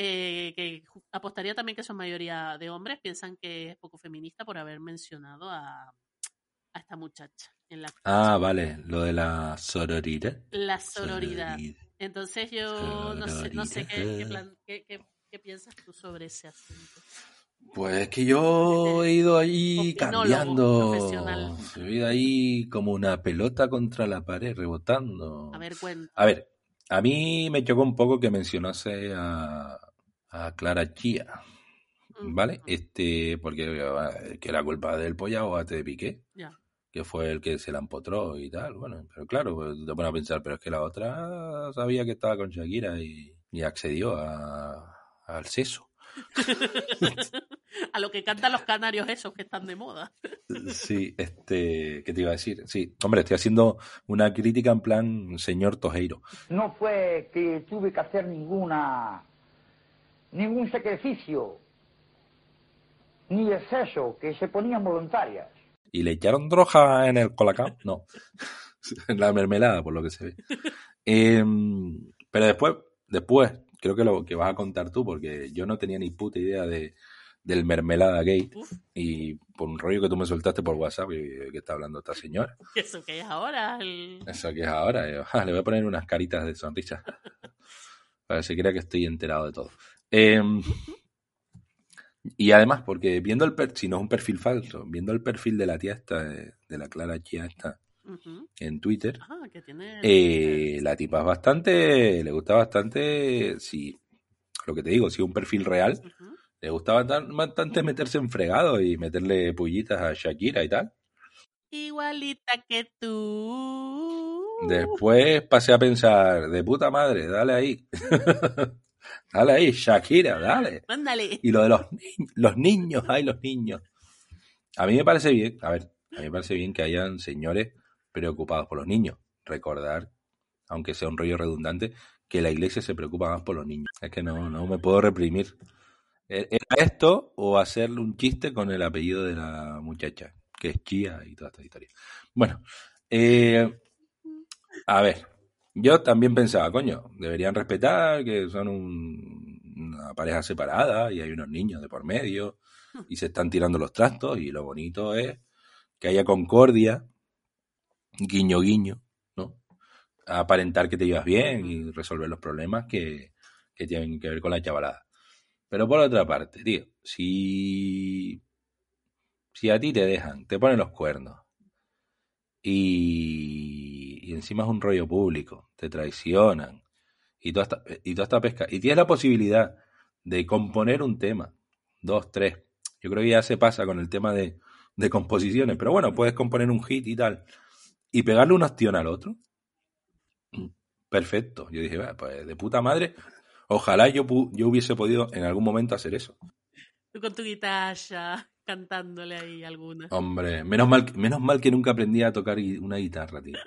Eh, que apostaría también que son mayoría de hombres, piensan que es poco feminista por haber mencionado a, a esta muchacha en la Ah, vale, lo de la sororidad. la sororidad. Entonces yo no sé, no sé qué, qué, plan- qué- qué- qué piensas tú sobre ese asunto. Pues es que yo he ido ahí cambiando. He ido ahí como una pelota contra la pared, rebotando. A ver, cuenta. A ver, a mí me chocó un poco que mencionase a, a Clara Chía, ¿vale? Este, porque eh, que la culpa del pollaboate de Piqué, que fue el que se la empotró y tal, bueno, pero claro, pues, te pones a pensar, pero es que la otra sabía que estaba con Shakira y, y accedió a, al seso. A lo que cantan los canarios esos que están de moda. Sí, este, ¿qué te iba a decir? Sí, hombre, estoy haciendo una crítica en plan señor Tojeiro. No fue que tuve que hacer ninguna ningún sacrificio ni exceso que se ponían voluntarias. ¿Y le echaron droga en el colacao? No. en la mermelada, por lo que se ve. Em, pero después, después, creo que lo que vas a contar tú, porque yo no tenía ni puta idea de, del mermelada gate. Uf, Y por un rollo que tú me soltaste por WhatsApp, que, que está hablando esta señora. eso que es ahora. el- Eso que es ahora. yo, ah, le voy a poner unas caritas de sonrisa. Para que se crea que estoy enterado de todo. Em, y además, porque viendo el perfil, si no es un perfil falso, viendo el perfil de la tía esta, de, de la Clara Chía esta, En Twitter, Ah, que tiene. eh, la tipa es bastante, le gusta bastante, si, lo que te digo, si un perfil real, Ujú. le gusta bastan- bastante meterse en fregado y meterle pullitas a Shakira y tal. Igualita que tú. Después pasé a pensar, de puta madre, dale ahí. dale ahí, Shakira, dale. Mándale. Y lo de los, ni- los niños, ay, los niños. A mí me parece bien, a ver, a mí me parece bien que hayan señores preocupados por los niños. Recordar, aunque sea un rollo redundante, que la iglesia se preocupa más por los niños. Es que no, no me puedo reprimir. ¿E- ¿Era esto o hacerle un chiste con el apellido de la muchacha, que es Chía y toda esta historia? Bueno, eh, a ver, yo también pensaba, coño, deberían respetar que son un- una pareja separada y hay unos niños de por medio y se están tirando los trastos y lo bonito es que haya concordia, guiño guiño, ¿no? Aparentar que te llevas bien y resolver los problemas que, que tienen que ver con la chavalada. Pero por otra parte, tío, si, si a ti te dejan, te ponen los cuernos y, y encima es un rollo público, te traicionan y toda, esta, y toda esta pesca, y tienes la posibilidad de componer un tema, dos, tres, yo creo que ya se pasa con el tema de, de composiciones, pero bueno, puedes componer un hit y tal, y pegarle un ostión al otro, perfecto. Yo dije, "Va, pues de puta madre, ojalá yo, pu- yo hubiese podido en algún momento hacer eso. Tú con tu guitarra, cantándole ahí alguna. Hombre, menos mal, menos mal que nunca aprendí a tocar una guitarra, tío.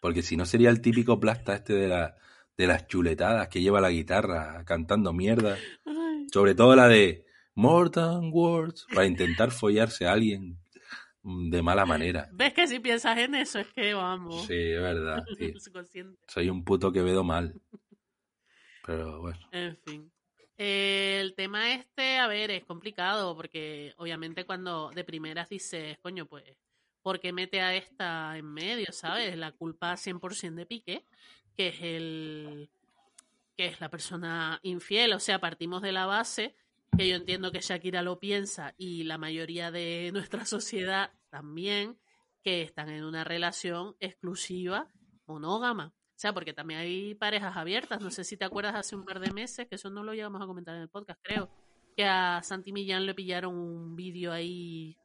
Porque si no sería el típico plasta este de, la, de las chuletadas que lleva la guitarra cantando mierda. Ay, Sobre todo la de More Than Words, para intentar follarse a alguien mm, de mala manera. ¿Ves que si piensas en eso es que vamos? Sí, es verdad, tío. Soy un puto que vedo mal. Pero bueno. En fin. Eh, el tema este, a ver, es complicado porque obviamente cuando de primeras dices, coño, pues, ¿por qué mete a esta en medio, sabes? La culpa 100% de Piqué, que es el que es la persona infiel, o sea, partimos de la base que yo entiendo que Shakira lo piensa y la mayoría de nuestra sociedad también, que están en una relación exclusiva monógama. O sea, porque también hay parejas abiertas. No sé si te acuerdas hace un par de meses, que eso no lo llegamos a comentar en el podcast, creo, que a Santi Millán le pillaron un vídeo ahí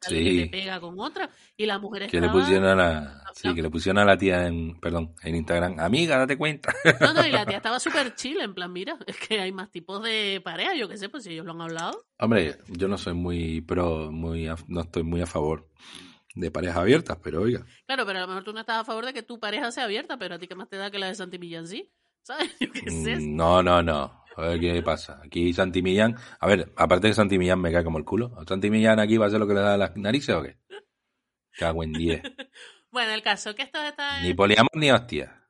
que Sí. te pega con otra y la mujer Que le pusieron a la, sí, que le pusieron a la tía en, perdón, en Instagram. Amiga, date cuenta. No, no, y la tía estaba súper chill, en plan, mira, es que hay más tipos de pareja, yo qué sé, pues si ellos lo han hablado. Hombre, yo no soy muy pro, muy, a- no estoy muy a favor de parejas abiertas, pero oiga. Claro, pero a lo mejor tú no estás a favor de que tu pareja sea abierta, pero a ti qué más te da que la de Santi Millán sí, ¿sabes? Yo qué sé. Mm, No, no, no. A ver qué pasa. Aquí Santi Millán, a ver, aparte de Santi Millán me cae como el culo. ¿Santi Millán aquí va a hacer lo que le da las narices o qué? Cago en 10. Bueno, el caso que estos están, Ni poliamor ni hostia.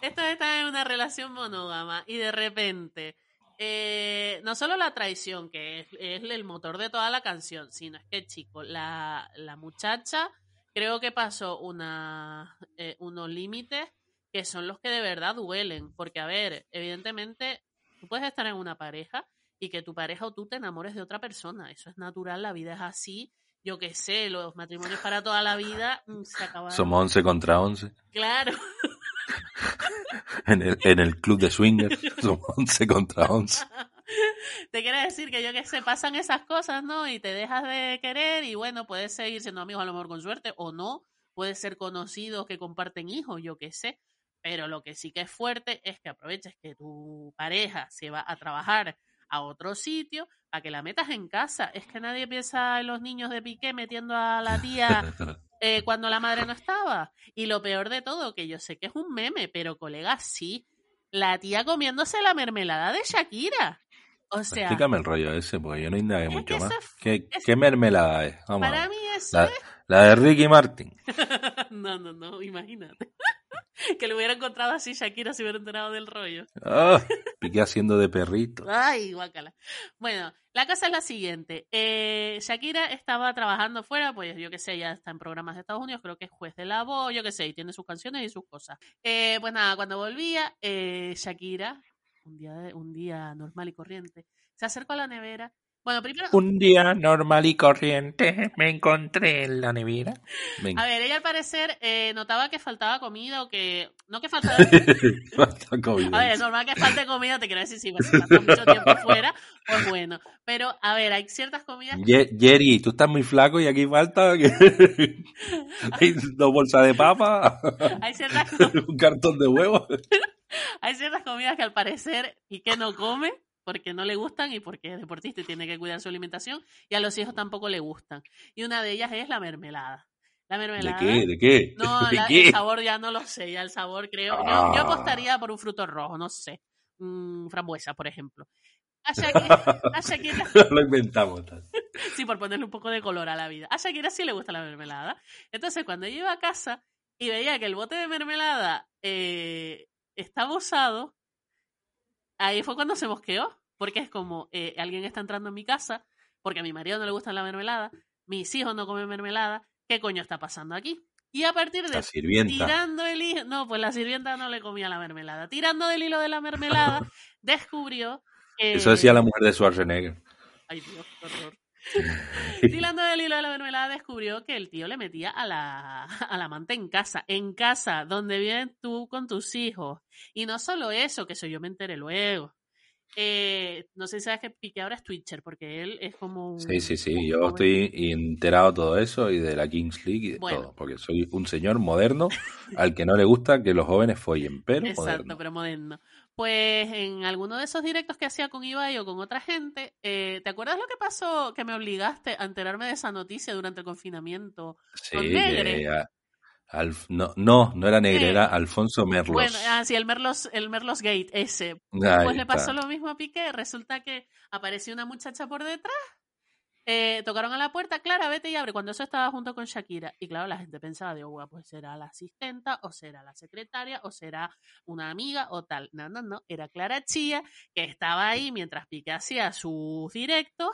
estos están en una relación monógama y de repente, eh, no solo la traición, que es, es el motor de toda la canción, sino es que, chico, la, la muchacha creo que pasó una, eh, unos límites que son los que de verdad duelen. Porque, a ver, evidentemente, tú puedes estar en una pareja y que tu pareja o tú te enamores de otra persona. Eso es natural, la vida es así. Yo qué sé, los matrimonios para toda la vida mm, se acaban. Somos 11 contra 11. Claro. En el, en el club de swingers somos 11 contra 11. Te quiere decir que yo que sé, pasan esas cosas, ¿no? Y te dejas de querer y bueno, puedes seguir siendo amigos a lo mejor con suerte o no. Puedes ser conocidos que comparten hijos, yo qué sé. Pero lo que sí que es fuerte es que aproveches que tu pareja se va a trabajar a otro sitio para que la metas en casa. Es que nadie piensa en los niños de Piqué metiendo a la tía eh, cuando la madre no estaba. Y lo peor de todo, que yo sé que es un meme, pero colega, sí. La tía comiéndose la mermelada de Shakira. O sea, Explícame el rollo ese, porque yo no indagué mucho más. es- ¿Qué, es- qué mermelada es? Vamos para mí eso La, es... la de Ricky Martin. no, no, no, imagínate. que lo hubiera encontrado así Shakira se hubiera enterado del rollo. Ah, Piqué haciendo de perrito. Ay, guacala. Bueno, la cosa es la siguiente. Eh, Shakira estaba trabajando fuera, pues yo qué sé, ya está en programas de Estados Unidos, creo que es juez de la voz, yo qué sé, y tiene sus canciones y sus cosas. Eh, pues nada, cuando volvía, eh, Shakira, un día, un día normal y corriente, se acercó a la nevera. Bueno, primero, Un día normal y corriente me encontré en la nevera. A ver, ella al parecer eh, notaba que faltaba comida o que... No que faltaba... Falta comida. A ver, es normal que falte comida, te quiero decir, si vas a mucho tiempo fuera, pues bueno. Pero, a ver, hay ciertas comidas Ye- Jerry, tú estás muy flaco y aquí falta Hay dos bolsas de papa, hay ciertas, un cartón de huevos. hay ciertas comidas que al parecer y que no come porque no le gustan y porque es deportista y tiene que cuidar su alimentación y a los hijos tampoco le gustan. Y una de ellas es la mermelada. La ¿De mermelada. qué? ¿De qué? No, ¿De la- qué? el sabor ya no lo sé, ya el sabor creo. Yo, yo Ah. apostaría por un fruto rojo, no sé. Mm, frambuesa, por ejemplo. A Shakira, a Shakira Lo inventamos. tal. Sí, por ponerle un poco de color a la vida. A Shakira sí le gusta la mermelada. Entonces, cuando ella iba a casa y veía que el bote de mermelada eh, estaba usado, ahí fue cuando se mosqueó. Porque es como, eh, alguien está entrando en mi casa, porque a mi marido no le gusta la mermelada, mis hijos no comen mermelada, ¿qué coño está pasando aquí? Y a partir de La sirvienta. tirando el hilo, no, pues la sirvienta no le comía la mermelada. Tirando del hilo de la mermelada, descubrió que... Eso decía la mujer de Schwarzenegger. Ay, Dios, qué horror. Tirando del hilo de la mermelada descubrió que el tío le metía a la, a la amante en casa, en casa, donde vives tú con tus hijos. Y no solo eso, que eso yo me enteré luego. Eh, no sé si sabes que Piqué ahora es Twitcher, porque él es como un... Sí, sí, sí. un Yo estoy enterado de todo eso y de la Kings League y de Bueno. todo. Porque soy un señor moderno al que no le gusta que los jóvenes follen, pero Exacto, moderno. pero moderno. Pues en alguno de esos directos que hacía con Ibai o con otra gente, eh, ¿te acuerdas lo que pasó que me obligaste a enterarme de esa noticia durante el confinamiento? Sí, con que Negre. a- Alf- no, no, no era Negre, era Alfonso Merlos. Bueno, ah, sí, el Merlos, el Merlos Gate, ese. Ahí Pues le pasó está. lo mismo a Piqué. Resulta que apareció una muchacha por detrás. Eh, tocaron a la puerta, Clara, vete y abre. Cuando eso estaba junto con Shakira. Y claro, la gente pensaba, digo, "Guau, pues será la asistenta, o será la secretaria, o será una amiga, o tal. No, no, no. Era Clara Chía, que estaba ahí mientras Piqué hacía sus directos,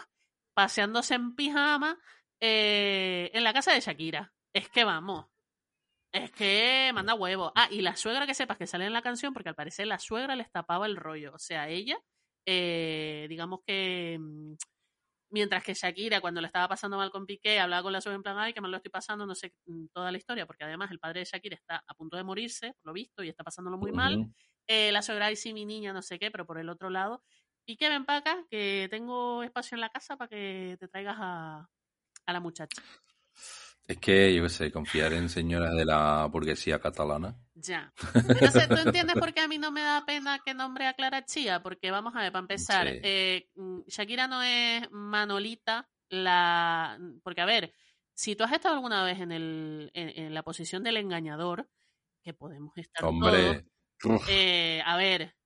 paseándose en pijama eh, en la casa de Shakira. Es que vamos. Es que manda huevo. Ah, y la suegra que sepas que sale en la canción, porque al parecer la suegra les tapaba el rollo. O sea, ella, eh, digamos que mm, mientras que Shakira, cuando le estaba pasando mal con Piqué, hablaba con la suegra en plan, ay, que me lo estoy pasando, no sé mm, toda la historia, porque además el padre de Shakira está a punto de morirse, por lo visto, y está pasándolo muy mal. Eh, la suegra, ay, sí, mi niña, no sé qué, pero por el otro lado. Piqué, ven para acá, que tengo espacio en la casa para que te traigas a, a la muchacha. Es que, yo qué sé, confiar en señoras de la burguesía catalana. Ya. Entonces, ¿tú entiendes por qué a mí no me da pena que nombre a Clara Chía? Porque vamos a ver, para empezar, Sí. eh, mm, Shakira no es Manolita, la... Porque, a ver, si tú has estado alguna vez en, el, en, en la posición del engañador, que podemos estar todos, Hombre, uf, eh, a ver,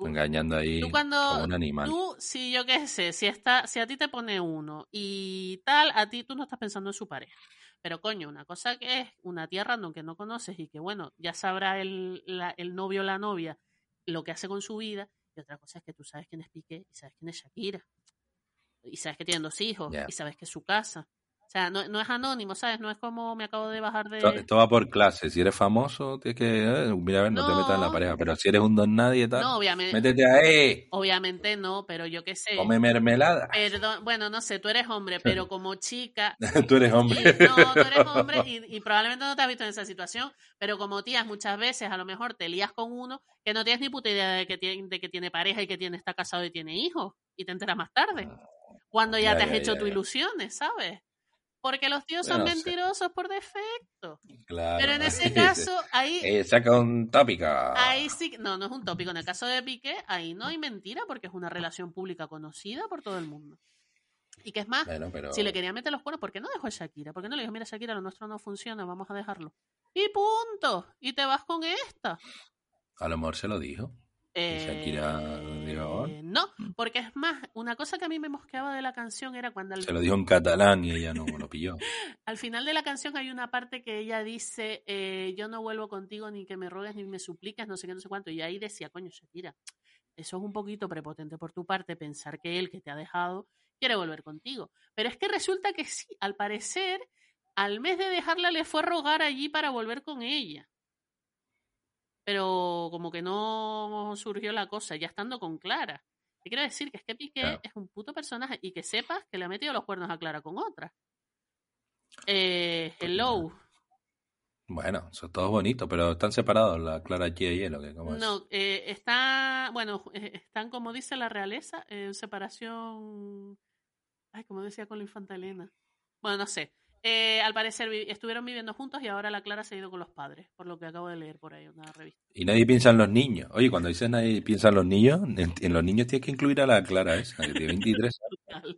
engañando ahí tú cuando como un animal. tú, si yo qué sé, si está, si a ti te pone uno y tal, a ti tú no estás pensando en su pareja. Pero coño, una cosa que es una tía random que no conoces y que bueno, ya sabrá el, la- el novio o la novia lo que hace con su vida. Y otra cosa es que tú sabes quién es Piqué y sabes quién es Shakira. Y sabes que tienen dos hijos y sabes que es su casa. O sea, no, no es anónimo, ¿sabes? No es como me acabo de bajar de... Esto, esto va por clase. Si eres famoso, tienes que. eh, mira, a ver, no, te metas en la pareja. Pero si eres un don nadie, tal. No, obviamente, métete ahí. obviamente no, pero yo qué sé. Come mermelada. Perdón, bueno, no sé, tú eres hombre, pero como chica, Tú eres hombre. Y- no, tú eres hombre y, y probablemente no te has visto en esa situación, pero como tías muchas veces a lo mejor te lías con uno que no tienes ni puta idea de que tiene, de que tiene pareja y que tiene, está casado y tiene hijos y te enteras más tarde, cuando ya, Ya, te has ya, hecho ya, tus ilusiones, ¿sabes? Porque los tíos son mentirosos por defecto. Claro. Pero en ese caso, ahí, Eh, saca un tópico. ahí sí, no, no es un tópico. En el caso de Piqué, ahí no hay mentira porque es una relación pública conocida por todo el mundo. Y que es más, Bueno, pero... si le quería meter los cuernos, ¿por qué no dejó a Shakira? ¿Por qué no le dijo, mira Shakira, lo nuestro no funciona, vamos a dejarlo? Y punto. Y te vas con esta. A lo mejor se lo dijo. Shakira dijo, Eh, no, porque es más, una cosa que a mí me mosqueaba de la canción era cuando al, Se lo dijo en catalán y ella no lo pilló. al final de la canción hay una parte que ella dice, eh, yo no vuelvo contigo ni que me rogues ni me supliques, no sé qué, no sé cuánto. Y ahí decía, coño, Shakira, eso es un poquito prepotente por tu parte, pensar que él que te ha dejado quiere volver contigo. Pero es que resulta que sí, al parecer, al mes de dejarla le fue a rogar allí para volver con ella. Pero como que no surgió la cosa, ya estando con Clara. Te quiero decir que es que Piqué Claro. es un puto personaje y que sepas que le ha metido los cuernos a Clara con otra. Eh, hello. Bueno, son todos bonitos, pero están separados la Clara G y él, ¿o qué? ¿Cómo es? No, eh, está, bueno, eh, están como dice la realeza, en separación, ay, como decía con la infanta Elena. Bueno, no sé. Eh, al parecer vi- estuvieron viviendo juntos y ahora la Clara se ha ido con los padres, por lo que acabo de leer por ahí una revista. Y nadie piensa en los niños. Oye, cuando dices nadie piensa en los niños, en, en los niños tienes que incluir a la Clara esa, que tiene 23 años.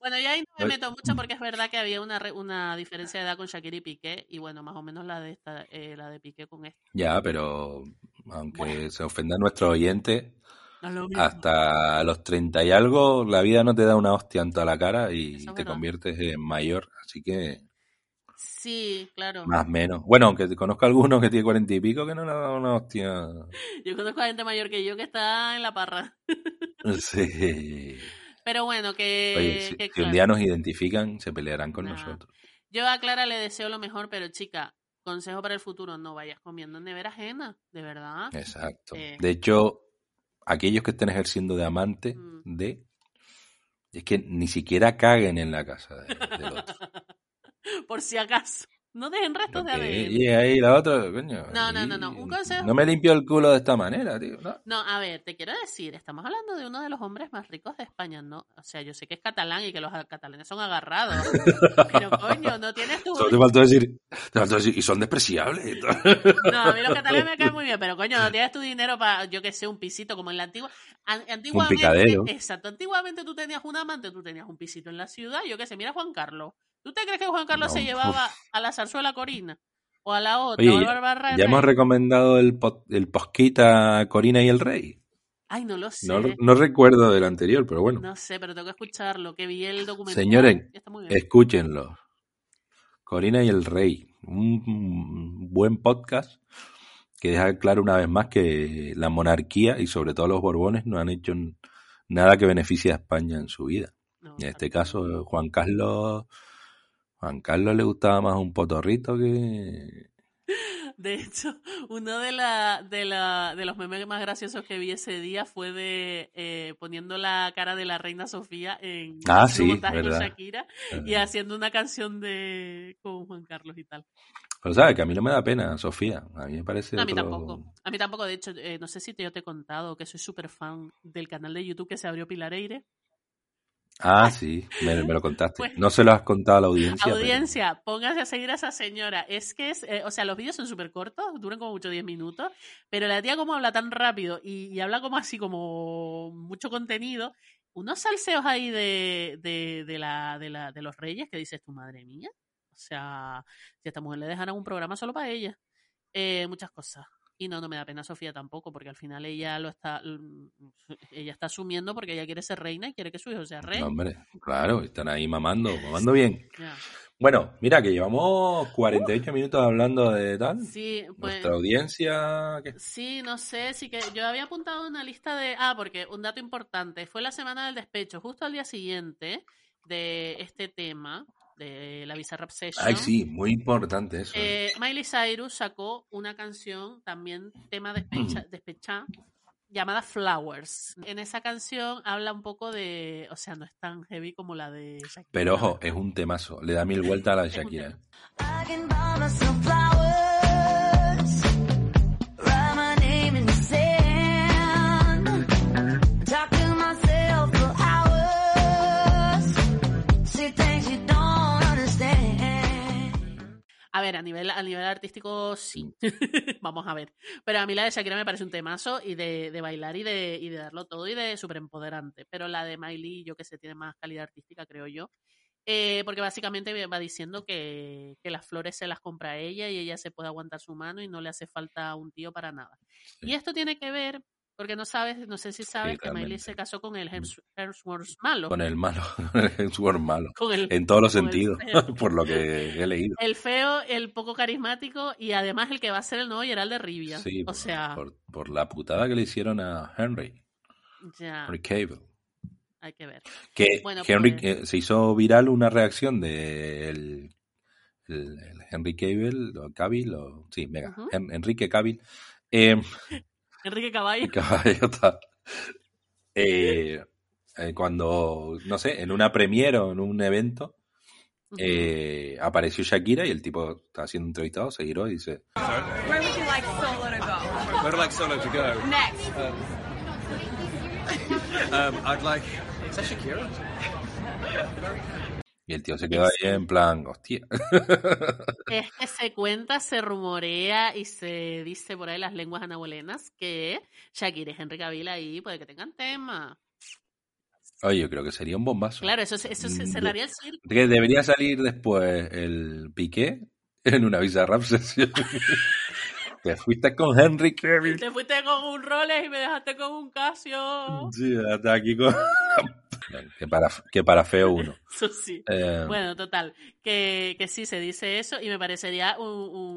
Bueno, y ahí no me meto mucho porque es verdad que había una, una diferencia de edad con Shakira y Piqué, y bueno, más o menos la de esta, eh, la de Piqué con esta. Ya, pero aunque Bueno. se ofenda a nuestros oyentes, lo hasta los 30 y algo, la vida no te da una hostia en toda la cara y Eso te verdad. conviertes en mayor. Así que, Sí, claro. más o menos. Bueno, aunque conozco a alguno que tiene 40 y pico que no le ha dado una hostia. Yo conozco a gente mayor que yo que está en la parra. Sí. Pero bueno, que, Oye, si, que si un día nos identifican, se pelearán con Nah. nosotros. Yo a Clara le deseo lo mejor, pero chica, consejo para el futuro, no vayas comiendo en nevera ajena, de verdad. Exacto. Eh. De hecho, aquellos que estén ejerciendo de amante Mm. de... Es que ni siquiera caguen en la casa de- del otro. Por si acaso. No dejen restos de ADN. y ahí la otra, coño. No, no, no, no, un consejo. No me limpio el culo de esta manera, tío. No. No, a ver, te quiero decir, estamos hablando de uno de los hombres más ricos de España, ¿no? O sea, yo sé que es catalán y que los catalanes son agarrados. pero coño, no tienes tu... Solo te faltó decir, te faltó decir, y son despreciables. No, a mí los catalanes me caen muy bien, pero coño, no tienes tu dinero para, yo que sé, un pisito como en la antigua. An- antiguamente, picadero. Exacto, antiguamente tú tenías un amante, tú tenías un pisito en la ciudad, yo que sé, mira Juan Carlos. ¿Tú te crees que Juan Carlos No, se llevaba a la zarzuela Corina? O a la otra, Oye, o a Bárbara ya hemos recomendado el, el posquita Corina y el Rey. Ay, no lo sé. No, no recuerdo del anterior, pero bueno, No sé, pero tengo que escucharlo, que vi el documental. Señores, escúchenlo. Corina y el Rey, un buen podcast que deja claro una vez más que la monarquía y sobre todo los Borbones no han hecho nada que beneficie a España en su vida. No, En este caso, Juan Carlos, Juan Carlos le gustaba más un potorrito que... De hecho, uno de, la, de, la, de los memes más graciosos que vi ese día fue de eh, poniendo la cara de la reina Sofía en Ah, sí, montaje verdad. Shakira y haciendo una canción de con Juan Carlos y tal. Pero sabes que a mí no me da pena, Sofía. A mí me parece... No, a mí otro- tampoco. A mí tampoco, de hecho, eh, no sé si te, yo te he contado que soy súper fan del canal de YouTube que se abrió Pilar Eire. Ah, sí, me, me lo contaste. Pues- no se lo has contado a la audiencia. pero- Audiencia, pónganse a seguir a esa señora. Es que es, eh, o sea, los vídeos son súper cortos, duran como mucho 10 minutos, pero la tía como habla tan rápido y, y habla como así, como mucho contenido, unos salseos ahí de, de, de la, de, la, de los reyes que dices, tu madre mía. O sea, si a esta mujer le dejaran un programa solo para ella. Eh, muchas cosas. Y no, no me da pena Sofía tampoco, porque al final ella lo está, ella está asumiendo porque ella quiere ser reina y quiere que su hijo sea rey. No, hombre, claro, están ahí mamando, mamando bien. Bueno, mira que llevamos 48 minutos hablando de tal. Sí, pues. Nuestra audiencia... ¿qué? Sí, no sé, sí que yo había apuntado una lista de... Ah, porque un dato importante, fue la semana del despecho, justo al día siguiente de este tema, de la Bizarrap Session. Ay, sí, muy importante eso. eh, Miley Cyrus sacó una canción, también tema despecha, despecha, llamada Flowers. En esa canción habla un poco de... O sea, no es tan heavy como la de Shakira. Pero ojo, es un temazo. Le da mil vueltas a la de Shakira. Ver, a nivel, a nivel artístico sí. Vamos a ver. Pero a mí la de Shakira me parece un temazo y de, de bailar y de, y de darlo todo y de súper empoderante. Pero la de Miley, yo que sé, tiene más calidad artística, creo yo. Eh, porque básicamente va diciendo que, que las flores se las compra ella y ella se puede aguantar su mano y no le hace falta un tío para nada. Sí. Y esto tiene que ver, porque no sabes, no sé si sabes que Miley se casó con el Hems- Hemsworth malo. Con el malo, con el Hemsworth malo. Con el- En todos los sentidos, por lo que he leído. El feo, el poco carismático y además el que va a ser el nuevo Gerald de Rivia. Sí, o por, sea, por, por la putada que le hicieron a Henry, ya Henry Cable. hay que ver. Que Bueno, Henry, pues- eh, se hizo viral una reacción de el, el- el Henry Cable, o Cavill, o, sí. Hen- Enrique Cavill, eh, Enrique Caballo. eh, eh, cuando, no sé, en una premiere o en un evento, eh, apareció Shakira y el tipo está siendo entrevistado, se giró y dice, Where would you like Solo to go? Where would I like Solo to go? Next. Um, I'd like. Is that Shakira? y el tío se quedó ahí en plan, hostia. Es que se cuenta, se rumorea y se dice por ahí las lenguas anabolenas que Shakira y Henry Cavill ahí puede que tengan tema. Oye, yo creo que sería un bombazo. Claro, eso, se- eso se Mm, cerraría el circo. Que debería salir después el Piqué en una visa rap sesión. Te fuiste con Henry Cavill. Te fuiste con un Rolex y me dejaste con un Casio. Sí, hasta aquí con... que, para, que para feo uno. Eso sí. Eh, Bueno, total, que, que sí se dice eso y me parecería un,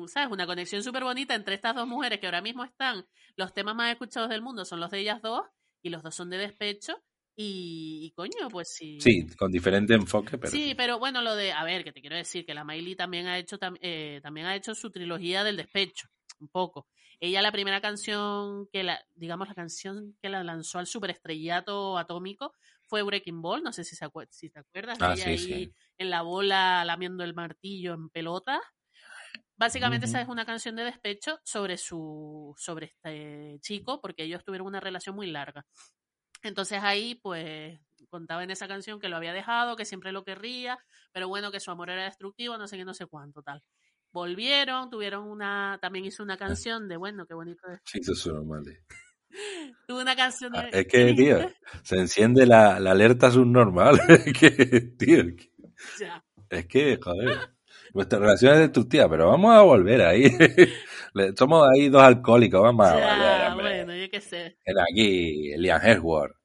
un, ¿sabes? una conexión súper bonita entre estas dos mujeres que ahora mismo están, los temas más escuchados del mundo son los de ellas dos y los dos son de despecho y, y coño, pues sí. sí, con diferente enfoque, pero... Sí, pero bueno, lo de, a ver, que te quiero decir que la Miley también ha hecho tam- eh, también ha hecho su trilogía del despecho, un poco. Ella la primera canción que la, digamos la canción que la lanzó al superestrellato atómico fue Breaking Ball, no sé si, se acuer- si te acuerdas, Ah, ella sí, ahí sí. en la bola lamiendo el martillo en pelota. Básicamente esa es una canción de despecho sobre su sobre este chico porque ellos tuvieron una relación muy larga. Entonces ahí pues contaba en esa canción que lo había dejado, que siempre lo querría, pero bueno, que su amor era destructivo, no sé qué, no sé cuánto, tal. Volvieron, tuvieron una, también hizo una canción de, bueno, qué bonito es. Sí, eso es normal. eh. Tuvo una canción de... Ah, Es que, tío, se enciende la, la alerta subnormal. Es que, tío, Ya. es que, joder, nuestra relación es destructiva, pero vamos a volver ahí. Somos ahí dos alcohólicos, vamos a volver, hombre. bueno, yo qué sé. Aquí, Liam Hemsworth,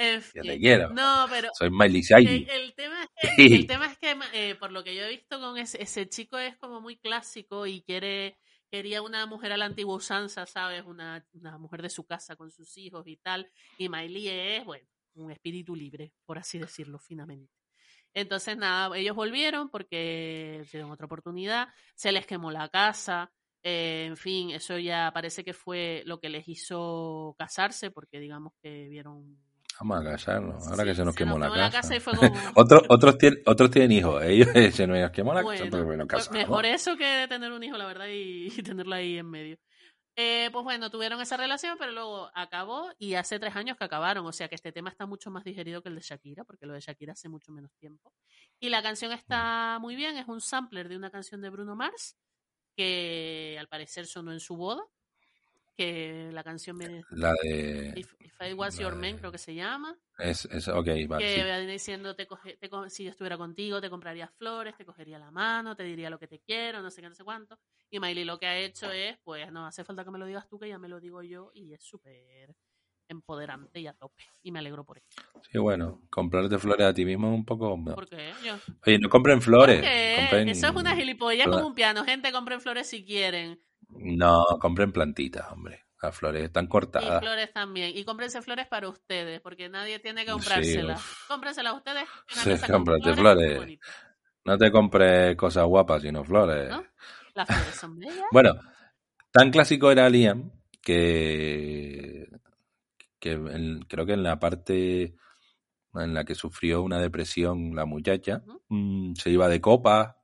En te quiero. No, pero Soy Miley Cyrus. el tema es que, el tema es que eh, por lo que yo he visto con ese, ese chico es como muy clásico y quiere quería una mujer a la antigua usanza, ¿sabes? Una, una mujer de su casa con sus hijos y tal. Y Miley es, bueno, un espíritu libre, por así decirlo finamente. Entonces, nada, ellos volvieron porque dieron otra oportunidad, se les quemó la casa, eh, en fin, eso ya parece que fue lo que les hizo casarse, porque digamos que vieron Vamos a casarnos, ahora Sí, que se nos se quemó nos la quemó la casa. casa y fue como- otros, otros, tienen, otros tienen hijos, ellos se nos quemó la casa, Bueno, pero bueno, pues mejor eso que tener un hijo, la verdad, y, y tenerlo ahí en medio. Eh, pues bueno, tuvieron esa relación, pero luego acabó y hace tres años que acabaron. O sea que este tema está mucho más digerido que el de Shakira, porque lo de Shakira hace mucho menos tiempo. Y la canción está muy bien, es un sampler de una canción de Bruno Mars, que al parecer sonó en su boda. Que la canción viene. La de... If, If I Was Your de- Man, creo que se llama. Es, es, ok, vale, que sí. viene diciendo, te coge, te si yo estuviera contigo, te compraría flores, te cogería la mano, te diría lo que te quiero, no sé qué, no sé cuánto. Y Miley lo que ha hecho es, pues no hace falta que me lo digas tú, que ya me lo digo yo, y es súper empoderante y a tope. Y me alegro por eso. Sí, bueno, comprarte flores a ti mismo es un poco... ¿Por qué? Yo. Oye, no compren flores. Compren- eso es una gilipollas como un piano. Gente, compren flores si quieren. No, compren plantitas, hombre. Las flores están Y cortadas. flores también. Y cómprense flores para ustedes, porque nadie tiene que Sí, comprárselas. uf. Cómprenselas ustedes. Sí, cómprate flores. No te compres cosas guapas, sino flores. ¿no? Las flores son bellas. Bueno, tan clásico era Liam que, que en- creo que en la parte en la que sufrió una depresión la muchacha, mm, se iba de copa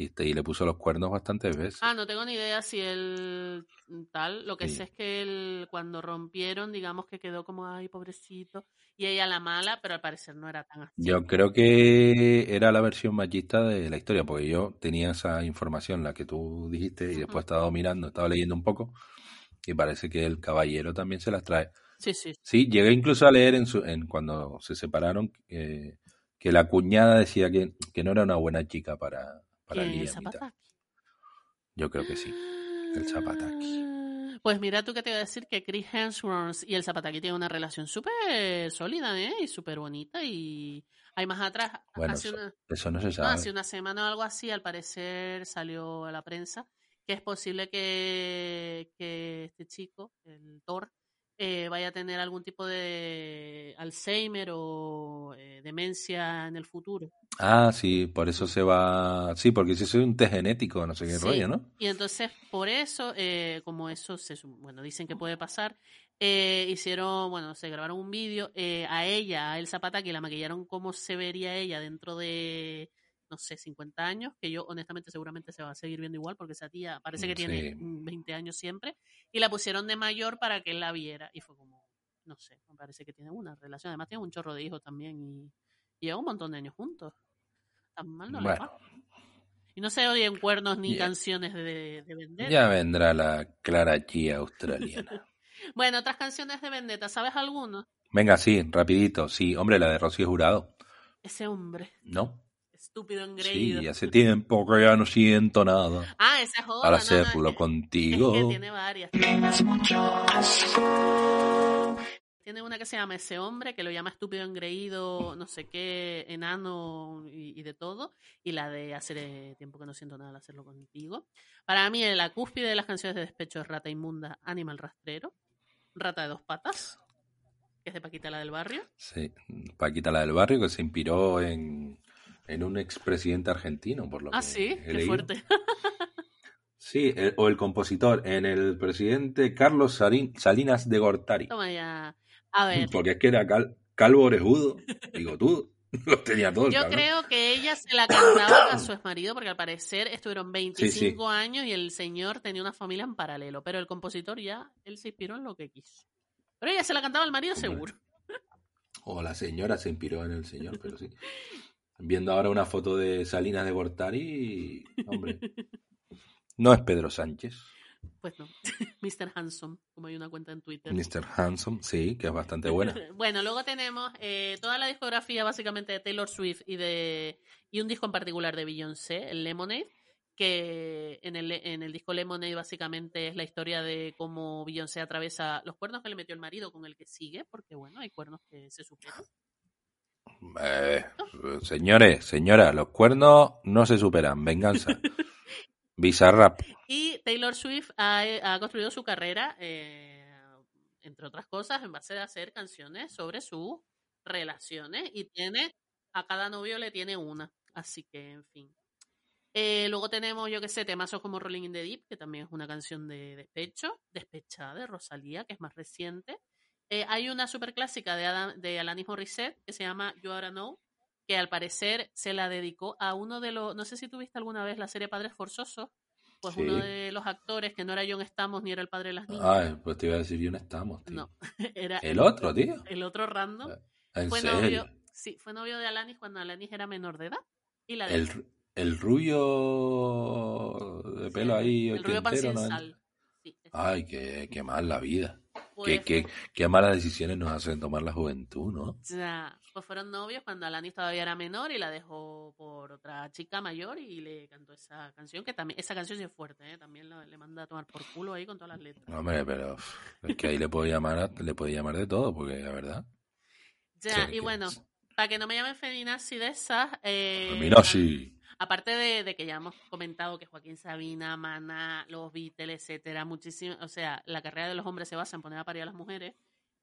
Y, este, y le puso los cuernos bastantes veces. Ah, no tengo ni idea si él mm, tal. Lo que Sí. sé es que él, cuando rompieron, digamos que quedó como, ay, pobrecito. Y ella la mala, pero al parecer no era tan así. Yo creo que era la versión machista de la historia, porque yo tenía esa información, la que tú dijiste, y después he estado mirando, estaba leyendo un poco, y parece que el caballero también se las trae. Sí, sí. Sí, llegué incluso a leer en su, en cuando se separaron eh, que la cuñada decía que, que no era una buena chica para, ¿El. Zapataki? Yo creo que sí, el Zapataki. Pues mira tú que te voy a decir que Chris Hemsworth y el Zapataki tienen una relación súper sólida, ¿eh? Y súper bonita. Y hay más atrás, Bueno, hace una, eso no se no, sabe. hace una semana o algo así, al parecer salió a la prensa que es posible que, que este chico, el Thor, eh, vaya a tener algún tipo de Alzheimer o eh, demencia en el futuro. Ah, sí, por eso se va. Sí, porque si soy un test genético, no sé qué Sí, rollo, ¿no? Y entonces, por eso, eh, como eso, se, bueno, dicen que puede pasar, hicieron, bueno, se grabaron un vídeo eh, a ella, a El Zapata, que la maquillaron cómo se vería ella dentro de, no sé, 50 años, que yo honestamente seguramente se va a seguir viendo igual, porque esa tía parece que tiene Sí. mm, 20 años siempre, y la pusieron de mayor para que él la viera, y fue como, no sé, me parece que tiene una relación, además tiene un chorro de hijos también, y, y llevan un montón de años juntos. Tan mal no Bueno, va. Y no se oyen cuernos ni Ya. canciones de, de Vendetta. ya vendrá la Clara G australiana. Bueno, otras canciones de Vendetta, ¿sabes alguno? Venga, sí, rapidito. Sí, hombre, la de Rocío Jurado, Ese hombre, ¿no? Estúpido engreído. Sí, hace tiempo que ya no siento nada Ah, esa es otra. al hacerlo contigo. Es que tiene varias. Tiene una que se llama Ese hombre, que lo llama estúpido engreído, no sé qué, enano y, y de todo. Y la de hacer eh, tiempo que no siento nada al hacerlo contigo. Para mí, la cúspide de las canciones de despecho es Rata Inmunda, Animal Rastrero, Rata de dos patas, que es de Paquita la del barrio. Sí, Paquita la del barrio que se inspiró en, en un expresidente argentino, por lo Ah, que sí, he qué leído. fuerte. Sí, el- o el compositor, en el presidente Carlos Salinas de Gortari. Toma ya. A ver, Porque es que era cal- calvo orejudo, digo tú, lo tenía todo Yo cabrón. creo que ella se la cantaba a su exmarido porque al parecer estuvieron 25 años y el señor tenía una familia en paralelo, pero el compositor ya, él se inspiró en lo que quiso. Pero ella se la cantaba al marido seguro. O la señora se inspiró en el señor, pero sí. Viendo ahora una foto de Salinas de Gortari, hombre, no es Pedro Sánchez. Pues no, Mr. Handsome, como hay una cuenta en Twitter. Mr. Handsome, sí, que es bastante buena. Bueno, luego tenemos eh, toda la discografía básicamente de Taylor Swift y de y un disco en particular de Beyoncé, el Lemonade, que en el, en el disco Lemonade básicamente es la historia de cómo Beyoncé atraviesa los cuernos que le metió el marido con el que sigue, porque bueno, hay cuernos que se superan. Eh, señores, señora, los cuernos no se superan. Venganza. Bizarrap. Y Taylor Swift ha, ha construido su carrera, eh, entre otras cosas, en base a hacer canciones sobre sus relaciones y tiene, a cada novio le tiene una. Así que, en fin. Eh, luego tenemos, yo que sé, temazos como Rolling in the Deep, que también es una canción de despecho, despechada de Rosalía, que es más reciente. Eh, hay una super clásica de, Adam- de Alanis Morissette que se llama You Oughta Know, que al parecer se la dedicó a uno de los, no sé si tuviste alguna vez la serie Padres Forzosos, pues Sí. uno de los actores que no era John Stamos ni era el padre de las niñas, Ay, pues te iba a decir, yo no estamos, tío. no, era El otro, tío. el otro random, En fue serio. novio, sí, fue novio de Alanis cuando Alanis era menor de edad y la El, dejó. el rubio de pelo ahí, el rubio. Sí, Ay, qué, qué mal la vida. Pues- Qué, qué, qué malas decisiones nos hacen tomar la juventud, ¿no? Ya, pues fueron novios cuando Alanis todavía era menor y la dejó por otra chica mayor y le cantó esa canción, que también, esa canción sí es fuerte, ¿eh? también lo- le manda a tomar por culo ahí con todas las letras. Hombre, pero es que ahí le puedo llamar, a- le llamar de todo, porque la verdad. Ya, Sí, y bueno, es- para que no me llamen feminazi de esas, eh, Feminazi. aparte de, de que ya hemos comentado que Joaquín Sabina, Maná, los Beatles, etcétera, muchísimo, o sea, la carrera de los hombres se basa en poner a parir a las mujeres,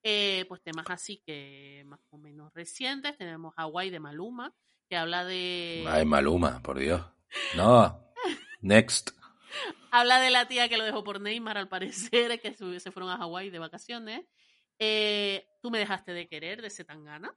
eh, pues temas así que más o menos recientes, tenemos Hawaii de Maluma, que habla de... Ay, Maluma, por Dios. No. Next. Habla de la tía que lo dejó por Neymar, al parecer, que se fueron a Hawái de vacaciones. Eh, Tú me dejaste de querer, de Zetangana.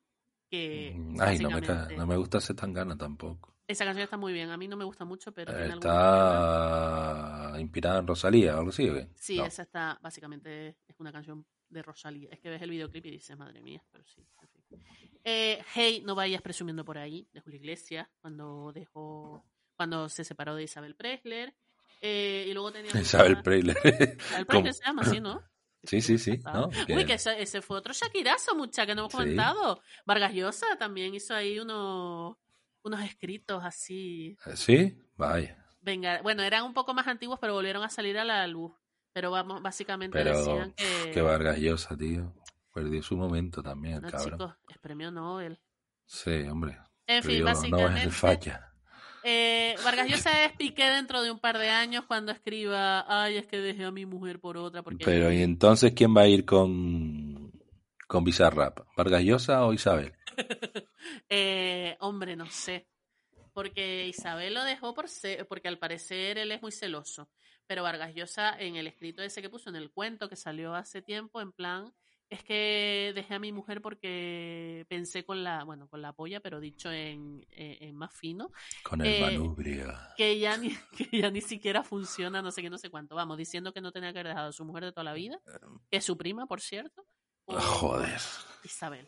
Que Ay, no me, ca- no me gusta ser tan gana tampoco. Esa canción está muy bien. A mí no me gusta mucho, pero. Está inspirada en Rosalía algo así, ¿o qué? Sí, No. esa está, básicamente, es una canción de Rosalía. Es que ves el videoclip y dices, madre mía, pero sí. en fin. Eh, hey, no vayas presumiendo por ahí, de Julio Iglesias, cuando dejó, cuando se separó de Isabel Presler. Eh, y luego tenía Isabel otra- Preyle. Isabel. Presler se llama así, ¿no? Sí, sí, sí. ¿no? Uy, que ese, ese fue otro Shakirazo, mucha, que no hemos Sí. comentado. Vargas Llosa también hizo ahí unos, unos escritos así. ¿Sí? Vaya. Venga, bueno, eran un poco más antiguos, pero volvieron a salir a la luz. Pero vamos, básicamente Pero decían que. qué Vargas Llosa, tío. Perdió su momento también, el no, cabrón. chicos, es premio Nobel. Sí, hombre. En fin, Perdió Nobel básicamente. de falla. Eh, Vargas Llosa es Piqué dentro de un par de años cuando escriba, ay, es que dejé a mi mujer por otra. Porque Pero ¿y entonces quién va a ir con, con Bizarrap? ¿Vargas Llosa o Isabel? Eh, hombre, no sé. Porque Isabel lo dejó por ce- porque al parecer él es muy celoso. Pero Vargas Llosa, en el escrito ese que puso en el cuento que salió hace tiempo, en plan, es que dejé a mi mujer porque pensé con la, bueno, con la polla, pero dicho en, en- en más fino, Con el Eh, manubrio. que ya ni, que ya ni siquiera funciona, no sé qué, no sé cuánto. Vamos, diciendo que no tenía que haber dejado a su mujer de toda la vida, que es su prima, por cierto. o Joder. Isabel.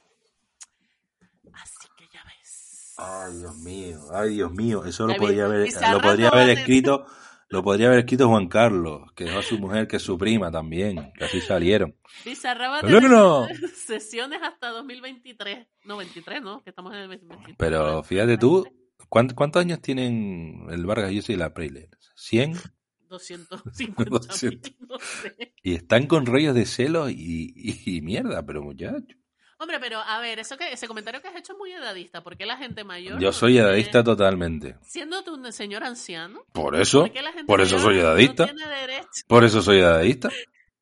Así que ya ves. Ay, Dios mío, ay, Dios mío. Eso lo podría haber, lo podría haber escrito, lo podría haber escrito Juan Carlos, que dejó a su mujer, que es su prima también, que así salieron. Bizarra va a Pero tener no. sesiones hasta 2023. No, 23, ¿no? Que estamos en el 2023. Pero fíjate tú, ¿cuántos, cuántos años tienen el Vargas Llosa y la Preyle? ¿100? 250 200. no sé. Y están con rollos de celos y, y- y mierda, pero muchacho. Hombre, pero a ver, eso que ese comentario que has hecho es muy edadista, porque la gente mayor. Yo soy tiene- edadista totalmente. Siendo tú un señor anciano. Por eso, ¿por eso soy edadista. No tiene. Por eso soy edadista.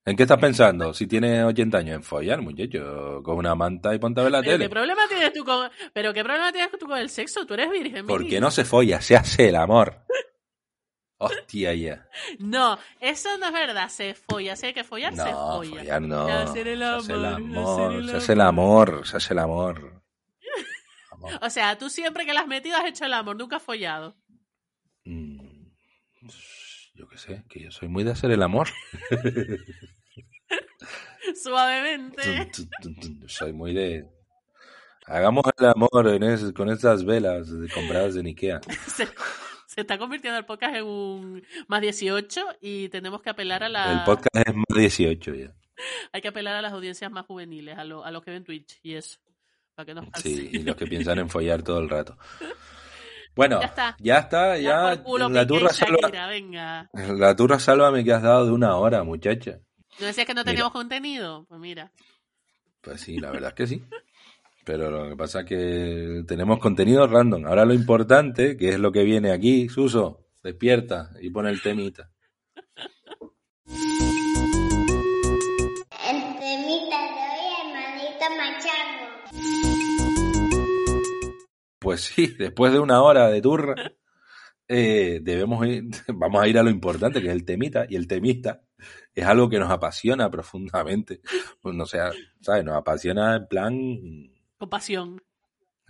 ¿En qué estás pensando? Si tienes 80 años en follar, muchacho, con una manta y ponte a ver la Pero tele. qué problema tienes tú con, pero qué problema tienes tú con el sexo, tú eres virgen. ¿Por Miri. qué no se folla? Se hace el amor. Hostia, ya. No, eso no es verdad, se folla, si hay que follar, se No, folla. follar no. Se hace el Se hace el amor, amor, se hace el amor, se hace el amor. O sea, tú siempre que la has metido has hecho el amor, nunca has follado. Mm, Yo qué sé, que yo soy muy de hacer el amor. Suavemente. Soy muy de... Hagamos el amor en es- con estas velas de- compradas en Ikea. se, está convirtiendo el podcast en un más 18 y tenemos que apelar a la El podcast es más 18 ya. hay que apelar a las audiencias más juveniles, a, lo- a los que ven Twitch y eso, para que nos Sí, y los que piensan en follar todo el rato. Bueno, Ya está. ya está, ya, culo, la turra salva, venga. la turra sálvame que has dado de una hora, muchacha. ¿No decías que no Mira. teníamos contenido? Pues mira. Pues sí, la verdad es que sí. Pero lo que pasa es que tenemos contenido random. Ahora lo importante, que es lo que viene aquí, Suso, despierta y pone el temita. El temita de hoy, hermanito machango. Pues sí, después de una hora de turra, eh, debemos ir, vamos a ir a lo importante, que es el temita, y el temista es algo que nos apasiona profundamente. No sea, ¿sabes? Nos apasiona en plan, Con pasión.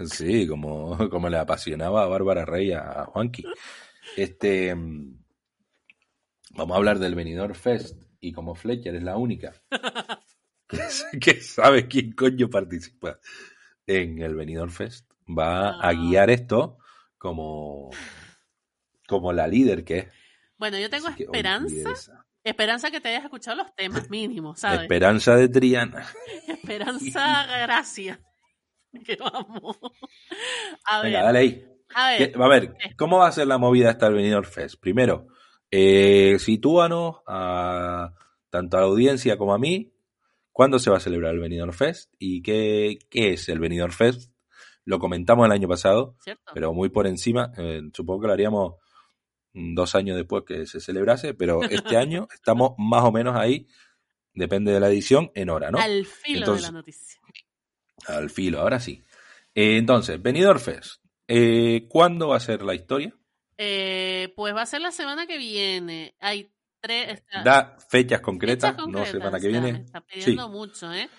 sí, como, como le apasionaba a Bárbara Rey a, a Juanqui. Este, mm, vamos a hablar del Benidorm Fest, y como Fletcher es la única que, sabe quién coño participa en el Benidorm Fest, va a Ah. guiar esto como, como la líder que es. Bueno, yo tengo Así que, esperanza. Esperanza que te hayas escuchado los temas mínimos, ¿sabes? Esperanza de Triana. Esperanza, gracias. Que vamos. A ver, Venga, dale ahí. a ver. ¿Qué- A ver, ¿cómo va a ser la movida hasta el Benidorm Fest? Primero, eh, sitúanos a tanto a la audiencia como a mí. ¿Cuándo se va a celebrar el Benidorm Fest? ¿Y qué, qué es el Benidorm Fest? Lo comentamos el año pasado, ¿Cierto? pero muy por encima. Eh, supongo que lo haríamos mm, dos años después que se celebrase, pero este año estamos más o menos ahí, depende de la edición, en hora, ¿no? Al filo Entonces- de la noticia. Al filo, ahora sí. Eh, entonces, Benidorm Fest. Eh, ¿Cuándo va a ser la historia? Eh, pues va a ser la semana que viene. Hay tres. está- Da fechas concretas, fechas no semana que viene. Está Sí, pidiendo mucho, ¿eh?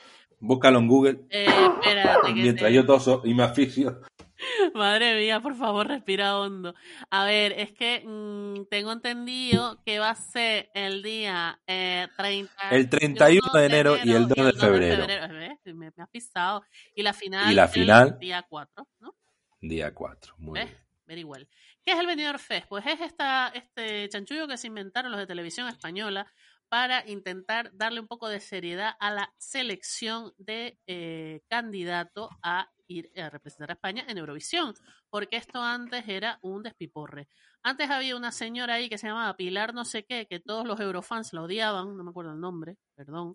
búscalo en Google Eh, espérate, que mientras te- yo toso y me asfixio. Madre mía, por favor, respira hondo. A ver, es que mm, tengo entendido que va a ser el día eh, 30, El 31 de enero y el 2 de febrero. ¿Ves? Me, me has pisado. Y la final, Y la el final- día 4, ¿no? Día 4. Muy ¿Ves? bien. Very well. ¿Qué es el Benidorm Fest? Pues es esta, este chanchullo que se inventaron los de televisión española para intentar darle un poco de seriedad a la selección de eh, candidato a ir a representar a España en Eurovisión, porque esto antes era un despiporre. Antes había una señora ahí que se llamaba Pilar no sé qué, que todos los eurofans la odiaban, no me acuerdo el nombre, perdón.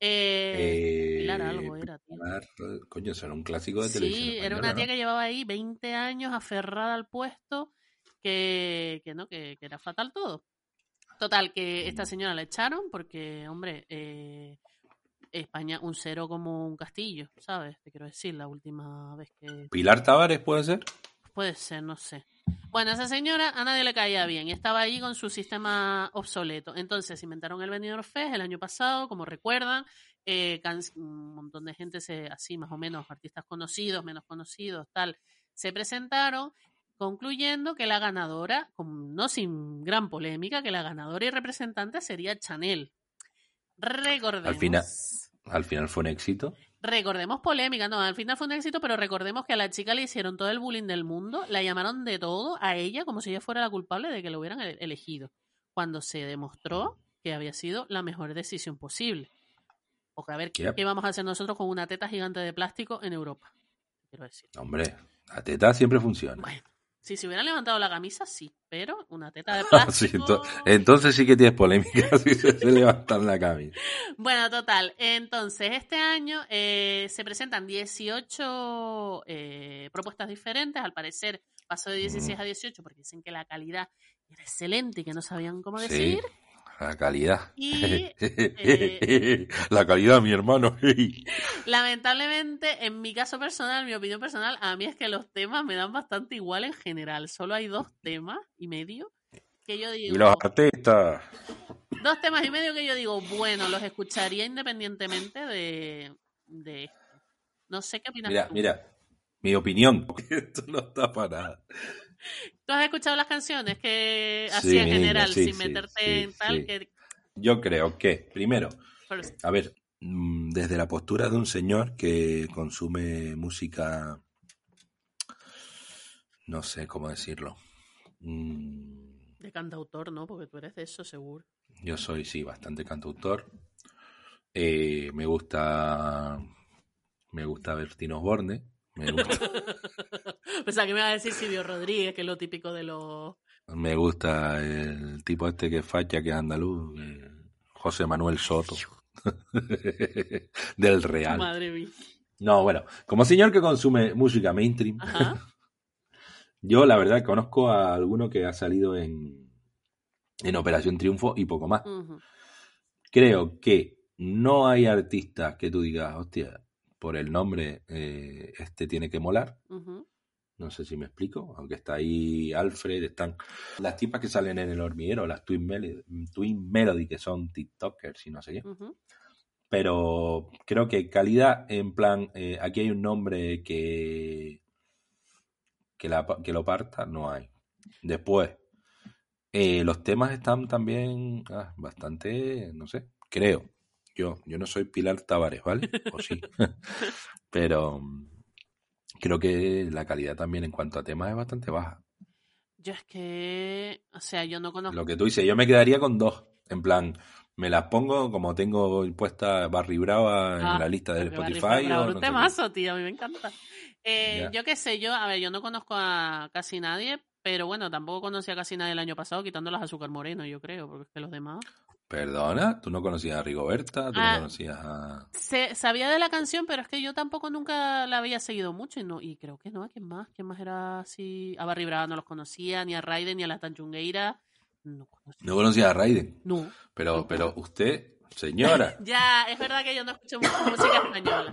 Eh, Eh, Pilar algo era, tío. Pilar, coño, será un clásico de televisión. Sí, era una tía ¿no? que llevaba ahí 20 años aferrada al puesto, que, que no, que, que era fatal todo. Total, que esta señora la echaron porque, hombre, eh, España un cero como un castillo, ¿sabes? Te quiero decir, la última vez que... Pilar Tavares puede ser. Puede ser, no sé. Bueno, esa señora a nadie le caía bien y estaba ahí con su sistema obsoleto. Entonces inventaron el Benidorm Fest el año pasado, como recuerdan. eh, un montón de gente, se, así más o menos, artistas conocidos, menos conocidos, tal, se presentaron, concluyendo que la ganadora, no sin gran polémica, que la ganadora y representante sería Chanel. Recordemos. Al final, al final fue un éxito. Recordemos polémica, no, al final fue un éxito, pero recordemos que a la chica le hicieron todo el bullying del mundo, la llamaron de todo a ella como si ella fuera la culpable de que lo hubieran e- elegido, cuando se demostró que había sido la mejor decisión posible. Porque a ver, ¿qué, Yep. qué vamos a hacer nosotros con una teta gigante de plástico en Europa? Quiero decir. Hombre, la teta siempre funciona. Bueno, si se hubieran levantado la camisa, sí, pero una teta de plástico... ento- entonces sí que tienes polémica si se, levantan la camisa. Bueno, total. Entonces, este año eh, se presentan 18 eh, propuestas diferentes. Al parecer pasó de 16 a 18 porque dicen que la calidad era excelente y que no sabían cómo Sí, decir. La calidad. Y, eh, la calidad, mi hermano. Lamentablemente, en mi caso personal, mi opinión personal, a mí es que los temas me dan bastante igual en general. Solo hay dos temas y medio que yo digo... y los artistas. Dos temas y medio que yo digo, bueno, los escucharía independientemente de, de esto. No sé qué opinas Mira, tú. mira, mi opinión. porque Esto no está para nada. ¿Tú has escuchado las canciones que así Sí, en general, sí, sin sí, meterte en tal que... Yo creo que, primero, a ver, mm, desde la postura de un señor que consume música, no sé cómo decirlo. Mm, de cantautor, ¿no? Porque tú eres de eso, seguro. Yo soy, sí, bastante cantautor. Eh, me gusta. Me gusta Bertino Osborne. Me gusta, Pensaba que me iba a decir Silvio Rodríguez, que es lo típico de los... me gusta el tipo este que facha, que es andaluz. eh, José Manuel Soto. Del Real. Madre mía. No, bueno, como señor que consume música mainstream, Ajá. yo la verdad conozco a alguno que ha salido en, en Operación Triunfo y poco más. Creo que no hay artistas que tú digas, hostia, por el nombre eh, este tiene que molar. No sé si me explico, aunque está ahí Alfred, están las tipas que salen en el hormiguero, las Twin Melody, Twin Melody que son TikTokers y no sé qué. Pero creo que calidad, en plan, eh, aquí hay un nombre que, que, la- que lo parta, no hay. Después, eh, los temas están también ah, bastante, no sé, creo. Yo, yo no soy Pilar Tavares, ¿vale? O sí. Pero creo que la calidad también en cuanto a temas es bastante baja. Yo es que... O sea, yo no conozco... Lo que tú dices, yo me quedaría con dos. En plan, me las pongo como tengo puesta Barry Brava en Ah, la lista del porque Barry Spotify. Brava o no un temazo, tío, a mí me encanta. Eh. Yo qué sé, yo, a ver, yo no conozco a casi nadie, pero bueno, tampoco conocí a casi nadie el año pasado, quitando las azúcar moreno, yo creo, porque es que los demás... Perdona, tú no conocías a Rigoberta, tú Ah. no conocías a. Se, sabía de la canción, pero es que yo tampoco nunca la había seguido mucho y no y creo que no. ¿A quién más? ¿Quién más era así? A Barry Brava no los conocía, ni a Raiden, ni a la Tanchungueira. No conocía. No conocías a Raiden. No. Pero, pero usted, señora. Ya, es verdad que yo no escucho mucha música española.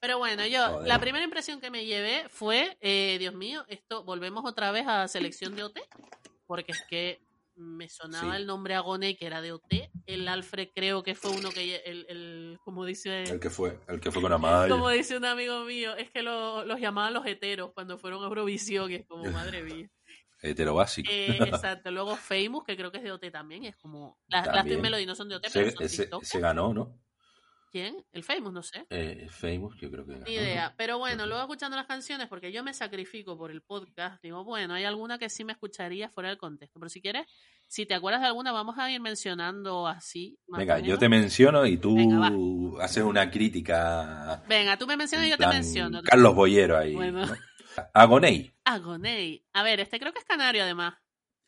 Pero bueno, yo, Joder. la primera impresión que me llevé fue, eh, Dios mío, esto, volvemos otra vez a selección de OT, porque es que me sonaba Sí. el nombre Agoney, que era de OT. El Alfred creo que fue uno que, el, el- como dice... El que fue, el que fue con Amaya. Como dice un amigo mío, es que lo- los llamaban los heteros cuando fueron a Eurovisión, y es como, madre mía. Hetero básico. Eh, exacto, luego Famous, que creo que es de OT también, es como... Las, las También. Twin Melody no son de OT, pero Se, son ese- TikTok. se ganó, ¿no? ¿Quién? El Famous, no sé. Eh, Famous, yo creo que. Ni ¿no? idea. Pero bueno, luego escuchando las canciones, porque yo me sacrifico por el podcast, digo, bueno, hay alguna que sí me escucharía fuera del contexto. Pero si quieres, si te acuerdas de alguna, vamos a ir mencionando así. más Venga, yo te menciono y tú Venga, haces una crítica. Venga, tú me mencionas y yo te menciono. Carlos Boyero ahí. Bueno. ¿no? Agoney. Agoney. A ver, este creo que es canario además. O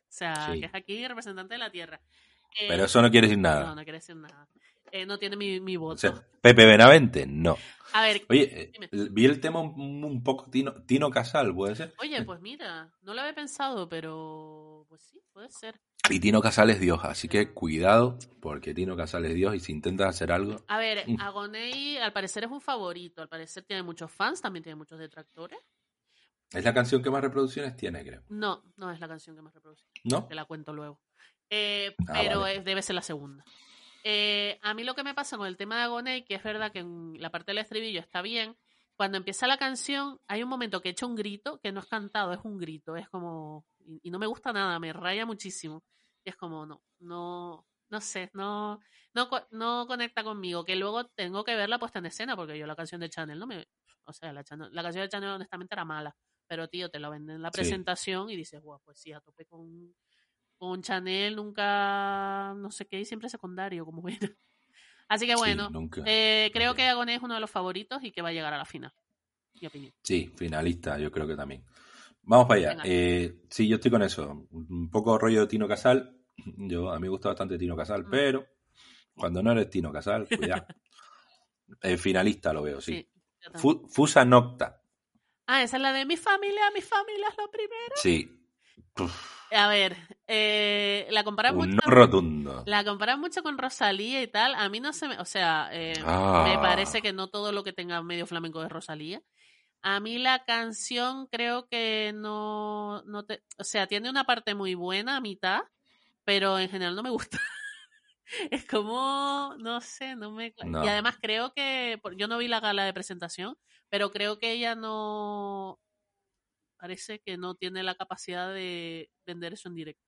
sea, Sí. que es aquí representante de la tierra. Eh, Pero eso no quiere decir nada. No, no quiere decir nada. Eh, no tiene mi, mi voto. O sea, Pepe Benavente, no. a ver, Oye, eh, dime. vi el tema un, un poco Tino, Tino Casal, ¿puede ser? Oye, pues mira, no lo había pensado, pero pues sí, puede ser. Y Tino Casal es Dios, así que cuidado, porque Tino Casal es Dios y si intentas hacer algo. A ver. Agoney al parecer es un favorito, al parecer tiene muchos fans, también tiene muchos detractores. Es la canción que más reproducciones tiene, creo. No, no es la canción que más reproduce, ¿No? te la cuento luego. Eh, Ah, pero vale. es- debe ser la segunda. Eh, a mí lo que me pasa con el tema de Agoney, que es verdad que en la parte del estribillo está bien, cuando empieza la canción hay un momento que echa un grito, que no es cantado, es un grito, es como... Y, y no me gusta nada, me raya muchísimo. Y es como, no, no, no sé, no, no, no conecta conmigo, que luego tengo que verla puesta en escena, porque yo la canción de Chanel no me... O sea, la, Chanel- la canción de Chanel honestamente era mala, pero tío, te lo venden en la Sí. presentación y dices, guau, pues sí, a tope con, con Chanel, nunca, no sé qué, y siempre secundario, como era. Así que Sí, bueno, nunca. eh, creo que Agoné es uno de los favoritos y que va a llegar a la final. Mi opinión. Sí, finalista, yo creo que también. Vamos para allá. Eh, sí, yo estoy con eso. Un poco rollo de Tino Casal. Yo, a mí me gusta bastante Tino Casal, Mm. pero cuando no eres Tino Casal, cuidado. Eh, finalista lo veo, sí. Fusa Nocta. Ah, esa es la de mi familia, mi familia es lo primero. Sí. Uf, A ver, eh, la comparas un mucho. rotundo. La comparas mucho con Rosalía y tal. A mí no se me. O sea, eh, Ah. me parece que no todo lo que tenga medio flamenco es Rosalía. A mí la canción creo que no, no te. O sea, tiene una parte muy buena a mitad, pero en general no me gusta. es como. No sé, no me. No. Y además creo que. Yo no vi la gala de presentación, pero creo que ella no. Parece que no tiene la capacidad de vender eso en directo.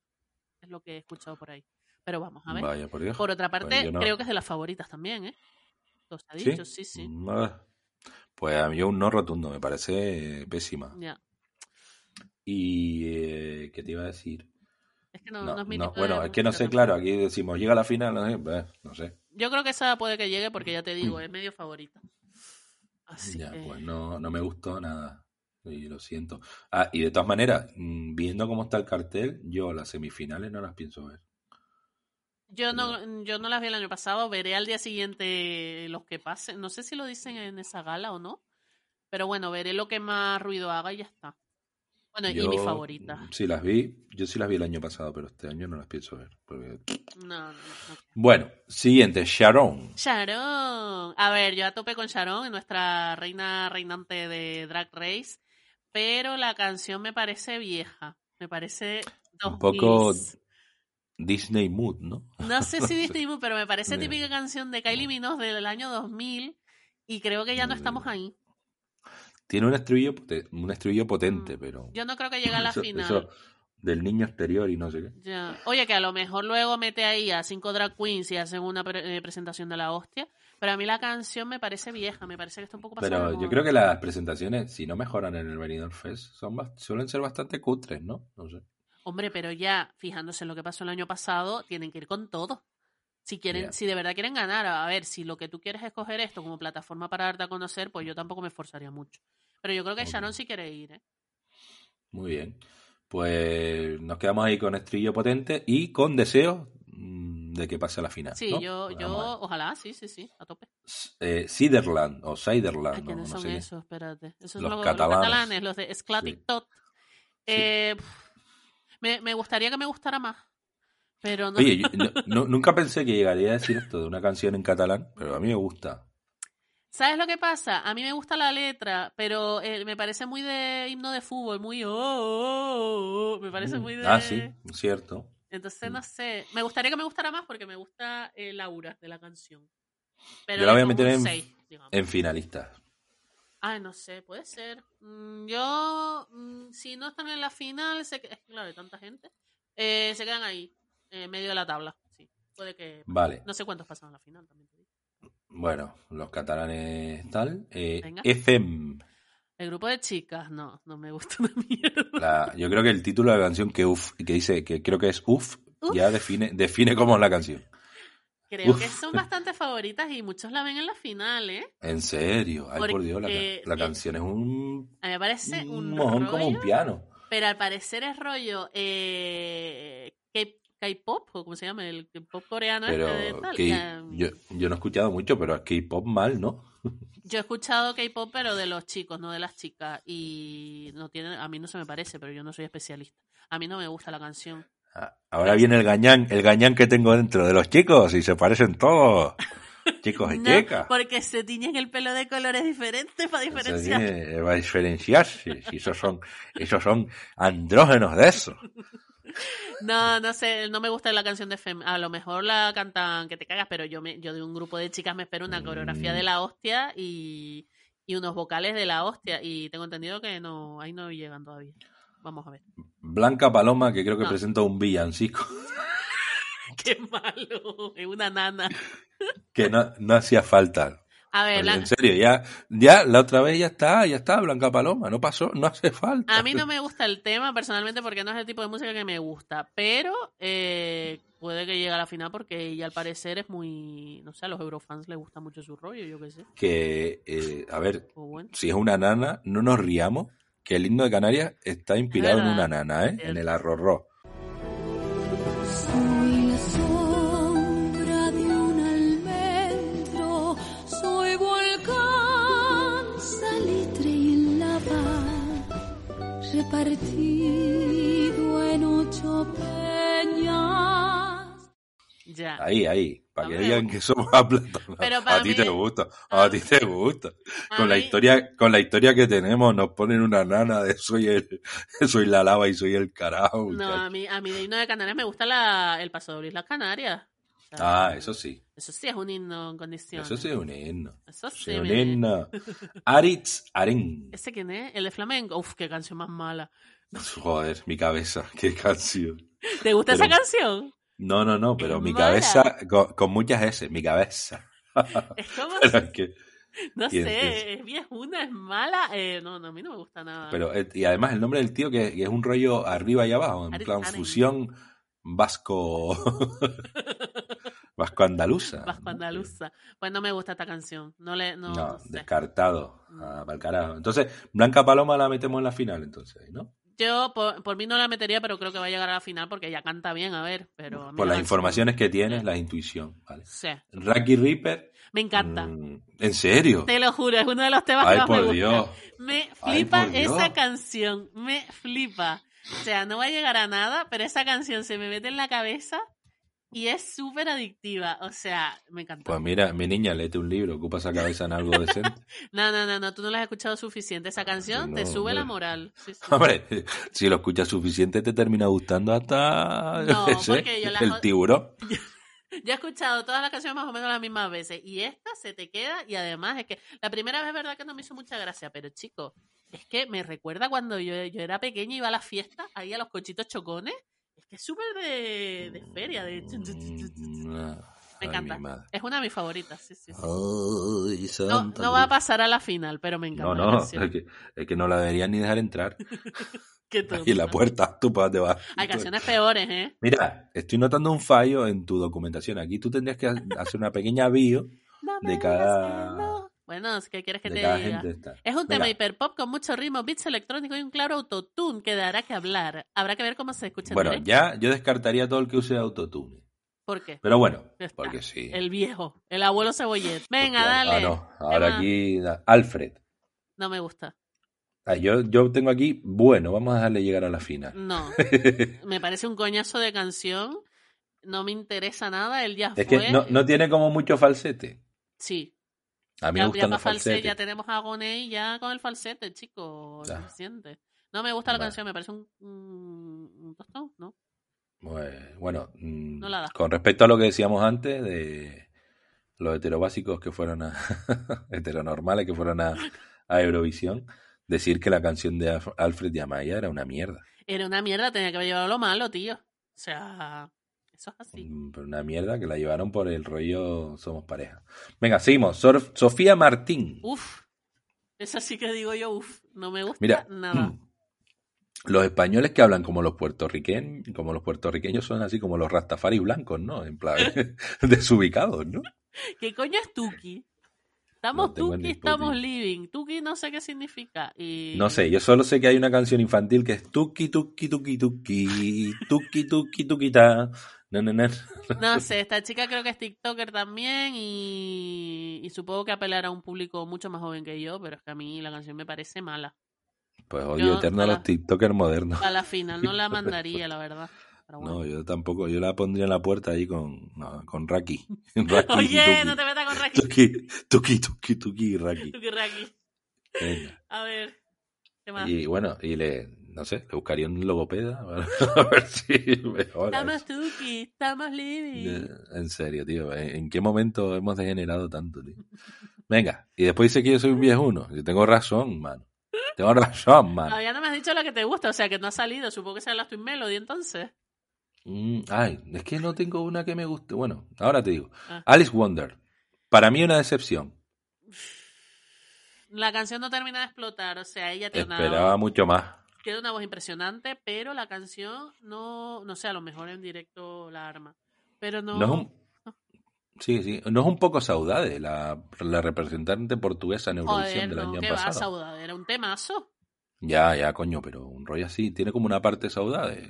Es lo que he escuchado por ahí. Pero vamos a ver. Vaya, por Dios. Por otra Pues parte, no. creo que es de las favoritas también, ¿eh? Los ha ¿Sí? dicho, sí, sí. Mm, ah. Pues a mí un no rotundo, me parece eh, pésima. Ya. Y, eh, ¿qué te iba a decir? Es que no, No, no es mi no, bueno, es que no sé, claro, aquí decimos, llega a la final, no sé, pues, no sé. Yo creo que esa puede que llegue porque ya te digo, es medio favorita. Así Ya, que... pues no, no me gustó nada. Y lo siento. Ah, y de todas maneras, mm, viendo cómo está el cartel, yo las semifinales no las pienso ver. Yo no, yo no las vi el año pasado, veré al día siguiente los que pasen. No sé si lo dicen en esa gala o no, pero bueno, veré lo que más ruido haga y ya está. Bueno, y mi favorita. mm, Sí, las vi. Yo sí las vi el año pasado, pero este año no las pienso ver. porque- No, no, no. Bueno, siguiente, Sharon. Sharon. A ver, yo a tope con Sharon, nuestra reina reinante de Drag Race, pero la canción me parece vieja. Me parece Un poco 2000s. Disney Mood, ¿no? No sé si Disney Mood, pero me parece típica canción de Kylie Minogue del año 2000 y creo que ya no estamos ahí. Tiene un estribillo, un estribillo potente, Mm. pero... Yo no creo que llegue a la eso- final. eso del niño exterior y no sé qué. Ya. Oye, que a lo mejor luego mete ahí a cinco drag queens y hacen una pre- eh, presentación de la hostia, pero a mí la canción me parece vieja, me parece que está un poco pasada Pero yo creo que las presentaciones, si no mejoran en el Benidorm Fest, son suelen ser bastante cutres, ¿no? No sé. Hombre, pero ya, fijándose en lo que pasó el año pasado, tienen que ir con todo. Si quieren, si de verdad quieren ganar, a ver, si lo que tú quieres es coger esto como plataforma para darte a conocer, pues yo tampoco me esforzaría mucho. Pero yo creo que Ok. Sharon sí quiere ir, ¿eh? Muy bien. Pues nos quedamos ahí con estribillo potente y con deseo mm, de que pase a la final. Sí, ¿no? yo, Pues yo, ojalá, sí, sí, sí, a tope. Eh, Siderland o Siderland, no, ¿quiénes no son sé esos? Espérate. Esos son Los los, los catalanes. catalanes, los de Sclatic Tot. Eh, me, me gustaría que me gustara más, pero no. Oye, yo no- no- nunca pensé que llegaría a decir esto de una canción en catalán, pero a mí me gusta. ¿Sabes lo que pasa? A mí me gusta la letra, pero eh, me parece muy de himno de fútbol, muy oh, oh, oh, me parece Mm. muy de Ah, sí, cierto. Entonces, Mm. no sé. Me gustaría que me gustara más porque me gusta el aura de la canción. Pero Yo la voy a meter en, seis, en finalistas. Ay, no sé, puede ser. Mm, yo, si no están en la final, se, que- es claro, hay tanta gente, eh, se quedan ahí, en medio de la tabla. Sí, puede que. Vale. No sé cuántos pasan a la final también. Bueno, los catalanes tal. Eh, Venga. FM. El grupo de chicas, no, no me gusta una mierda. La- yo creo que el título de la canción que uf, que dice que creo que es uf, Uf. ya define, define cómo es la canción. Creo Uf. que son bastante favoritas y muchos la ven en la final, ¿eh? En serio, ay por Dios, la, la eh, canción es un, A mí me parece un un mojón como un piano. pero al parecer es rollo eh, K- K-pop, o como se llama, el K-pop coreano Pero este de tal. que y, eh, yo, yo no he escuchado mucho, pero es K-pop mal, ¿no? Yo he escuchado K-pop, pero de los chicos, no de las chicas. Y no tiene, a mí no se me parece, pero yo no soy especialista. A mí no me gusta la canción. Ah, Ahora viene el gañán, el gañán que tengo dentro de los chicos y se parecen todos. Chicos y No, chicas. porque se tiñen el pelo de colores diferentes para diferenciar. tiene- va a diferenciarse. Si esos son, esos son andrógenos de eso. No, no sé, no me gusta la canción de Fem. A lo mejor la cantan que te cagas, pero yo me, yo de un grupo de chicas me espero una coreografía de la hostia y, y unos vocales de la hostia. Y tengo entendido que no, ahí no llegan todavía. Vamos a ver. Blanca Paloma, que creo que No. presenta un villancico, Qué malo, es una nana. que no, no hacía falta. A ver, En Blan- serio, ya, ya la otra vez ya está, ya está, Blanca Paloma, no pasó, no hace falta. A mí no me gusta el tema personalmente porque no es el tipo de música que me gusta, pero eh, puede que llegue a la final porque ella al parecer es muy, no sé, a los eurofans les gusta mucho su rollo, yo qué sé. Que, eh, a ver, Pues bueno. si es una nana, no nos riamos, que el himno de Canarias está inspirado en una nana, ¿eh? En el arrorró. Repartido en ocho peñas. Ya. Ahí, ahí, para que digan que somos aplatados. Pero A ti te gusta, a ti te gusta. Con la historia, con la historia que tenemos, nos ponen una nana de soy el, soy la lava y soy el carajo. No, a mí, a mí de himno de Canarias me gusta la, el paso de Islas Canarias. Ah, eso sí, Eso sí es un himno en condiciones. eso sí es un himno. Eso Sí, sí, un himno. Aritz Aren. ¿Ese quién es? ¿El de flamenco? Uf, qué canción más mala. Joder, mi cabeza, qué canción. ¿Te gusta Pero- esa canción? No, no, no, pero Es mi mala. cabeza, con, con muchas S, mi cabeza. Es como, es que, no ¿quién sé, es viejuna, es mala. Eh, no, no, a mí no me gusta nada. pero, eh, y además el nombre del tío que, que es un rollo arriba y abajo, en Aritz plan Aren. fusión vasco, vasco andaluza. Vasco Andaluza. Pues no me gusta esta canción. No le, no, No, no sé. descartado. Ah, carajo. Entonces, Blanca Paloma la metemos en la final, entonces, ¿no? Yo por, por mí no la metería, pero creo que va a llegar a la final porque ella canta bien, a ver. Pero Por la las informaciones que tienes, la intuición, ¿vale? Sí, Rocky Reaper, me encanta. mm, ¿en serio? Te lo juro, es uno de los temas Ay, que más me por gusta. Dios. Me Ay, flipa Dios. esa canción, me flipa. O sea, no va a llegar a nada, pero esa canción se me mete en la cabeza y es súper adictiva. O sea, me encanta. Pues mira, mi niña, léete un libro, ocupa esa cabeza en algo decente. No, no, no, no, tú no la has escuchado suficiente. Esa canción no, te sube la moral. Sí, sí. Hombre, si lo escuchas suficiente te termina gustando hasta No, porque yo la- el tiburón. Yo he escuchado todas las canciones más o menos las mismas veces y esta se te queda y además es que la primera vez es verdad que no me hizo mucha gracia, pero chico, es que me recuerda cuando yo, yo era pequeña y iba a la fiesta, ahí a los cochitos chocones, es que es súper de, de feria, de... Mm, Me encanta. Es una de mis favoritas, sí, sí. sí. Ay, No, no va a pasar a la final, pero me encanta No, no, es que, es que no la deberían ni dejar entrar. Y la puerta, tú para te vas. Hay canciones peores, ¿eh? Mira, estoy notando un fallo en tu documentación. Aquí tú tendrías que ha- hacer una pequeña bio de cada. Bueno, ¿qué quieres que de te diga? Es un tema Venga. hiperpop con mucho ritmo, beats electrónicos y un claro autotune que dará que hablar. Habrá que ver cómo se escucha en Bueno, ya yo descartaría todo el que use autotune. ¿Por qué? Pero bueno, está. porque sí. El viejo, el abuelo cebollet. Venga, Porque- dale. Ah, no. Ahora Tema. aquí, Alfred. No me gusta. Ah, yo, yo tengo aquí, bueno, vamos a dejarle llegar a la final. No. me parece un coñazo de canción. No me interesa nada. Él ya Es fue. que no, no tiene como mucho falsete. Sí. A mí me gustan ya los falsetes. ya tenemos a Gonei ya con el falsete, chico. Suficiente. No me gusta la Vale. canción, me parece un, un, un tostón, ¿no? Pues, bueno, mm, No la da. con respecto a lo que decíamos antes de los heterobásicos que fueron a heteronormales que fueron a, a Eurovisión, decir que la canción de Alf- Alfred y Amaya era una mierda. Era una mierda, tenía que haber llevado lo malo, tío. O sea, eso es así. Mm, Pero una mierda que la llevaron por el rollo Somos pareja. Venga, seguimos. Sor- Sofía Martín. Uf. Esa sí que digo yo, uf. No me gusta Mira, nada. los españoles que hablan como los puertorriqueños, como los puertorriqueños son así como los rastafaris blancos, ¿no? En plan, desubicados, ¿no? ¿Qué coño es Tuki? Estamos No Tuki, estamos living. Tuki no sé qué significa. Y... No sé, yo solo sé que hay una canción infantil que es tuki tuki tuki tuki tuki tuki tuki ta. Na, na, na. No sé, esta chica creo que es TikToker también y, y supongo que apelará a un público mucho más joven que yo, pero es que a mí la canción me parece mala. Pues odio eterno a los TikTokers modernos. A la final no la mandaría, la verdad. Bueno. No, yo tampoco, yo la pondría en la puerta ahí con, no, con Raki. Oye, Tuki. no te metas con Raki. Tuki, tuki, tuki, tuki Raki. Tuki Raki. Venga. A ver, ¿qué más? Y bueno, y le, no sé, le buscaría un logopeda a ver si mejora. Estamos Tuki. Eh, En serio, tío, ¿en qué momento hemos degenerado tanto, tío? Venga, y después dice que yo soy un viejuno. Yo tengo razón, mano. Tengo razón, mano. Todavía no me has dicho la que te gusta, o sea que no ha salido. Supongo que sea la Twin Melody entonces. Mm, ay, es que no tengo una que me guste. Bueno, ahora te digo. Ah. Alice Wonder. Para mí una decepción. La canción no termina de explotar, o sea, ella tiene Esperaba una, mucho más. Tiene una voz impresionante, pero la canción no, no sé, a lo mejor en directo la arma. Pero no. No es un... Sí, sí. No es un poco Saudade, la, la representante portuguesa en Eurovisión del no, año va, pasado. Saudade, era un temazo. Ya, ya, coño, pero un rollo así. Tiene como una parte Saudade.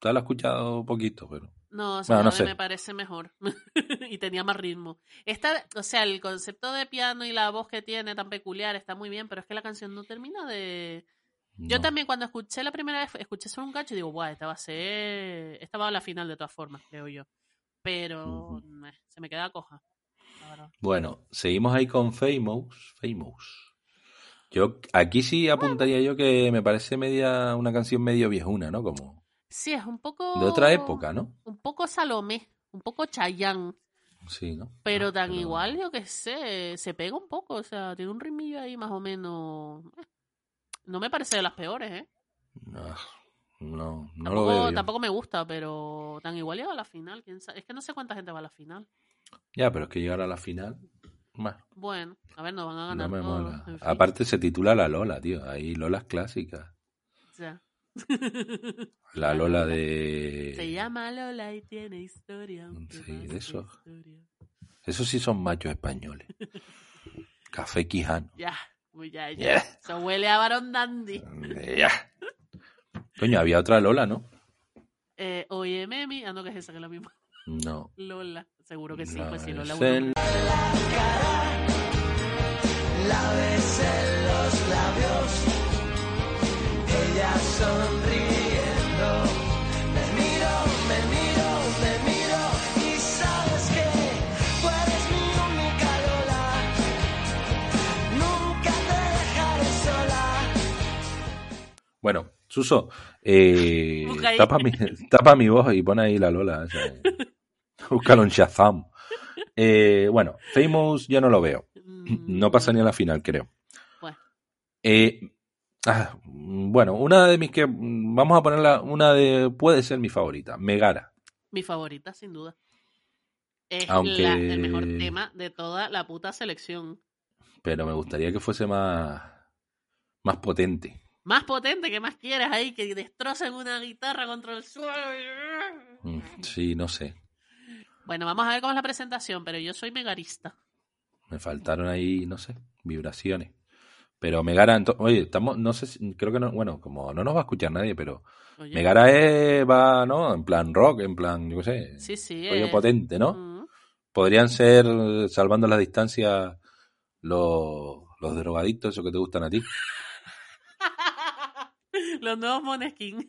Te lo he escuchado poquito, pero... No, Bueno, Saudade no sé. me parece mejor. y tenía más ritmo. Esta, o sea, el concepto de piano y la voz que tiene tan peculiar está muy bien, pero es que la canción no termina de. Yo también cuando escuché la primera vez, escuché solo un cacho y digo, guau, esta va a ser. Esta va a la final de todas formas, creo yo. Pero se me queda coja. Bueno, seguimos ahí con Famous. Famous. Yo aquí sí apuntaría yo que me parece media una canción medio viejuna, ¿no? Como Sí, es un poco. de otra época, ¿no? Un poco Salomé, un poco Chayanne. Sí, ¿no? Pero Ah, tan pero- igual, yo que sé, se pega un poco, o sea, tiene un ritmillo ahí más o menos. eh. No me parece de las peores, ¿eh? No, no lo Tampoco, veo. yo. tampoco me gusta, pero tan igual llega a la final, quién sabe. Es que no sé cuánta gente va a la final. Ya, pero es que llegar a la final. bueno, Bueno, a ver, nos van a no ganar me todos, mola. en fin, Aparte se titula La Lola, tío. Ahí Lolas clásicas. ya. La Lola Se de. llama Lola y tiene historia. Sí, de eso. Esos sí son machos españoles. Café Quijano. Ya, ya, ya. Yeah. Eso huele a varón dandy. Ya. Coño, había otra Lola, ¿no? Eh, oye, Memi. Ah, no, que es esa, que es la misma. No. Lola. Seguro que sí, No, pues sí, Lola. es el- La ves en los labios, ella sonriendo. Bueno, Suso, eh, tapa, mi, tapa mi voz y pon ahí la Lola. eh. Búscalo en Shazam. Eh, bueno, Famous yo no lo veo. No pasa ni a la final, creo. Mm, Bueno. Eh, ah, bueno, una de mis que. Vamos a ponerla. Una de. Puede ser mi favorita. Megara. Mi favorita, sin duda. Es Aunque- la- el mejor tema de toda la puta selección. Pero me gustaría que fuese más. Más potente. Más potente que más quieres ahí, que destrocen una guitarra contra el suelo. Mm, Sí, no sé. Bueno, vamos a ver cómo es la presentación, pero yo soy megarista. Me faltaron ahí, no sé, vibraciones. Pero Megara, oye, estamos, no sé, si- creo que no, bueno, como no nos va a escuchar nadie, pero Oye. Megara es, va, ¿no? En plan rock, en plan, yo qué sé, Sí, sí. es- potente, ¿no? Podrían ser, salvando la distancia, los, los drogadictos, esos que te gustan a ti. Los nuevos Moneskin.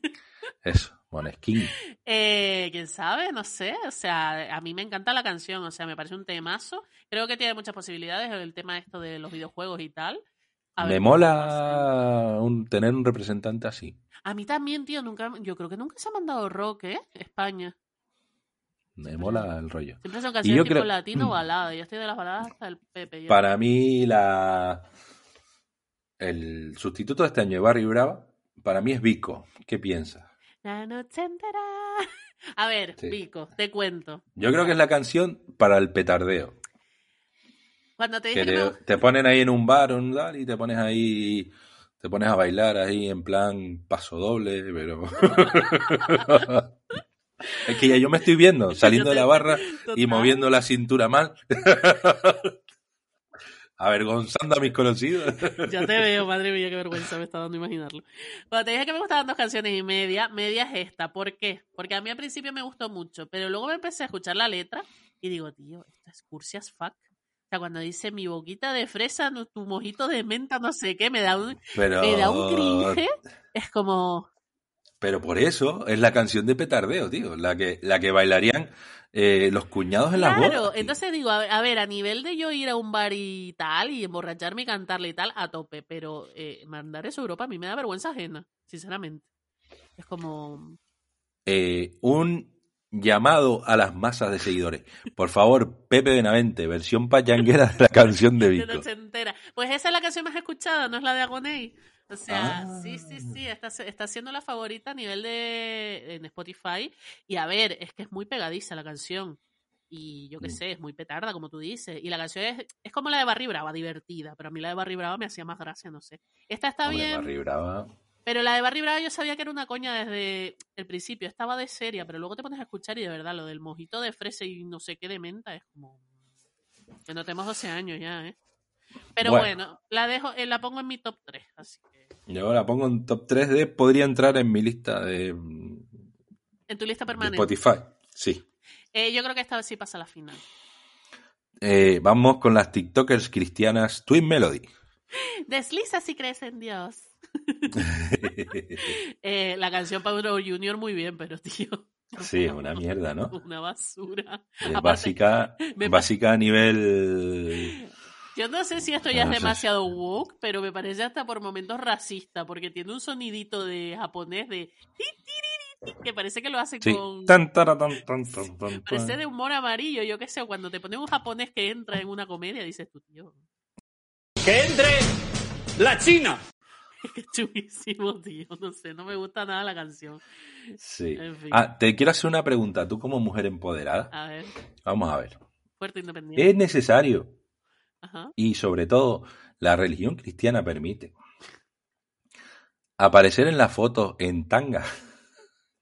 Eso, Moneskin. Eh, ¿Quién sabe? No sé. O sea, a mí me encanta la canción. O sea, me parece un temazo. Creo que tiene muchas posibilidades el tema esto de los videojuegos y tal. A Me ¿cómo mola un- tener un representante así. A mí también, tío, nunca, yo creo que nunca se ha mandado rock, ¿eh? España. Me mola el rollo. Siempre son Y canciones yo tipo creo- latino o balada. Yo estoy de las baladas hasta el Pepe. Para mí, la el sustituto de este año de Barry Brava, para mí es Vico. ¿Qué piensas? La noche entera. A ver, Sí. Pico, te cuento. Yo creo que es la canción para el petardeo. Cuando te Que te, te ponen ahí en un bar un tal y te pones ahí, te pones a bailar ahí en plan paso doble, pero... es que ya yo me estoy viendo saliendo de la barra y moviendo la cintura mal. Avergonzando a mis conocidos. Ya te veo, madre mía, qué vergüenza me está dando imaginarlo. Cuando te dije que me gustaban dos canciones y media, media es esta. ¿Por qué? Porque a mí al principio me gustó mucho, pero luego me empecé a escuchar la letra y digo, tío, esto es cursi as fuck. O sea, cuando dice mi boquita de fresa, no- tu mojito de menta, no sé qué, me da un, Pero, me da un cringe. Es como, pero por eso es la canción de petardeo, tío. La que, la que bailarían eh, los cuñados en las Claro, bodas. tío. entonces digo, a ver, a ver, a nivel de yo ir a un bar y tal, y emborracharme y cantarle y tal, a tope, pero eh, mandar eso a Europa a mí me da vergüenza ajena, sinceramente. Es como, Eh, un llamado a las masas de seguidores. Por favor, Pepe Benavente, versión pachanguera de la canción de Vico. Pues esa es la canción más escuchada, no es la de Agoney. O sea, Ah. sí, sí, sí, está, está siendo la favorita a nivel de en Spotify. Y a ver, es que es muy pegadiza la canción. Y yo qué sé, es muy petarda, como tú dices. Y la canción es, es como la de Barry Brava, divertida. Pero a mí la de Barry Brava me hacía más gracia, no sé. Esta está Hombre, bien. Barry Brava. Pero la de Barry Brava yo sabía que era una coña desde el principio. Estaba de seria, pero luego te pones a escuchar y de verdad lo del mojito de fresa y no sé qué de menta es como... Que no tenemos 12 años ya, ¿eh? Pero Bueno. bueno, la dejo, eh, la pongo en mi top 3, así que... Yo la pongo en top 3 de. Podría entrar en mi lista de, En tu lista permanente. Spotify. Sí. Eh, yo creo que esta vez sí pasa a la final. Eh, vamos con las TikTokers cristianas Twin Melody. Desliza si crees en Dios. Eh, la canción Pablo Junior muy bien, pero tío, sí, es una mierda, ¿no? una basura. Es Aparte, básica, me básica a nivel. Yo no sé si esto ya No es sé. demasiado woke, pero me parece hasta por momentos racista, porque tiene un sonidito de japonés de que parece que lo hace Sí. con Tan, tara, tan, tan, tan, tan, parece de humor amarillo, yo qué sé, cuando te ponen un japonés que entra en una comedia, dices tú, tío, ¡Que entre la China! qué chulísimo, tío, no sé, no me gusta nada la canción. Sí. En fin. Ah, te quiero hacer una pregunta. Tú, como mujer empoderada, A ver, vamos a ver. fuerte independiente. ¿Es necesario Ajá. y sobre todo la religión cristiana permite aparecer en la foto en tanga,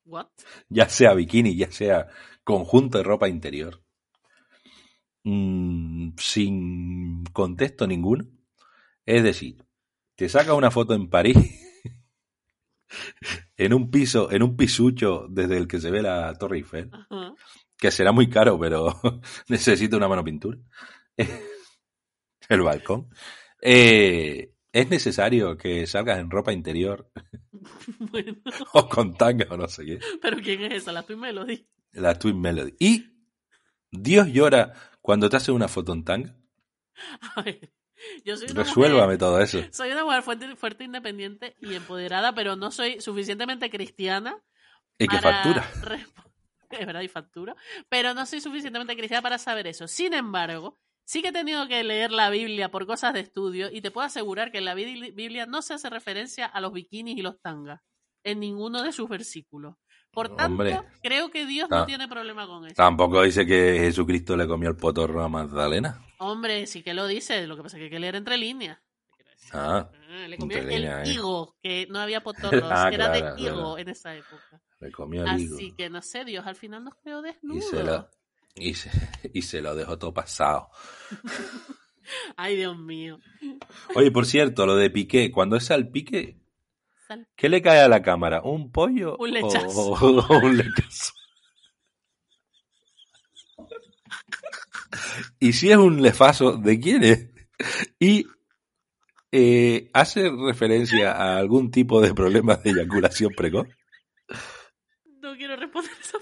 What? ya sea bikini, ya sea conjunto de ropa interior, mm, sin contexto ninguno? Es decir, te saca una foto en París, en un piso, en un pisucho desde el que se ve la Torre Eiffel, Ajá. que será muy caro, pero necesita una mano pintura. El balcón. Eh, ¿Es necesario que salgas en ropa interior Bueno, o con tanga o no sé qué? pero ¿quién es esa? La Twin Melody. La Twin Melody. ¿Y Dios llora cuando te hace una foto en tanga? A ver, yo soy una Resuélvame mujer- todo eso. Soy una mujer fuerte, fuerte, independiente y empoderada, pero no soy suficientemente cristiana. Y que factura. Es verdad, y factura. Pero no soy suficientemente cristiana para saber eso. Sin embargo, sí que he tenido que leer la Biblia por cosas de estudio y te puedo asegurar que en la Bibli- Biblia no se hace referencia a los bikinis y los tangas en ninguno de sus versículos. Por tanto, Hombre. creo que Dios no tiene problema con eso. Tampoco dice que Jesucristo le comió el potorro a Magdalena. Hombre, sí que lo dice, lo que pasa es que hay que leer entre líneas. Ah, Ah, le comió el ¿eh? higo, que no había potorros, Ah, era de higo claro. en esa época. le comió el higo. Así que no sé, Dios al final nos creó Y desnudos. se, y, se, y se lo dejó todo pasado. Ay, Dios mío. Oye, por cierto, lo de Piqué, cuando es al pique, Sal- ¿qué le cae a la cámara? ¿Un pollo Un o- lechazo. o un lechazo? y si es un lefazo, ¿de quién es? Y eh, hace referencia a algún tipo de problema de eyaculación precoz. No quiero responder esa.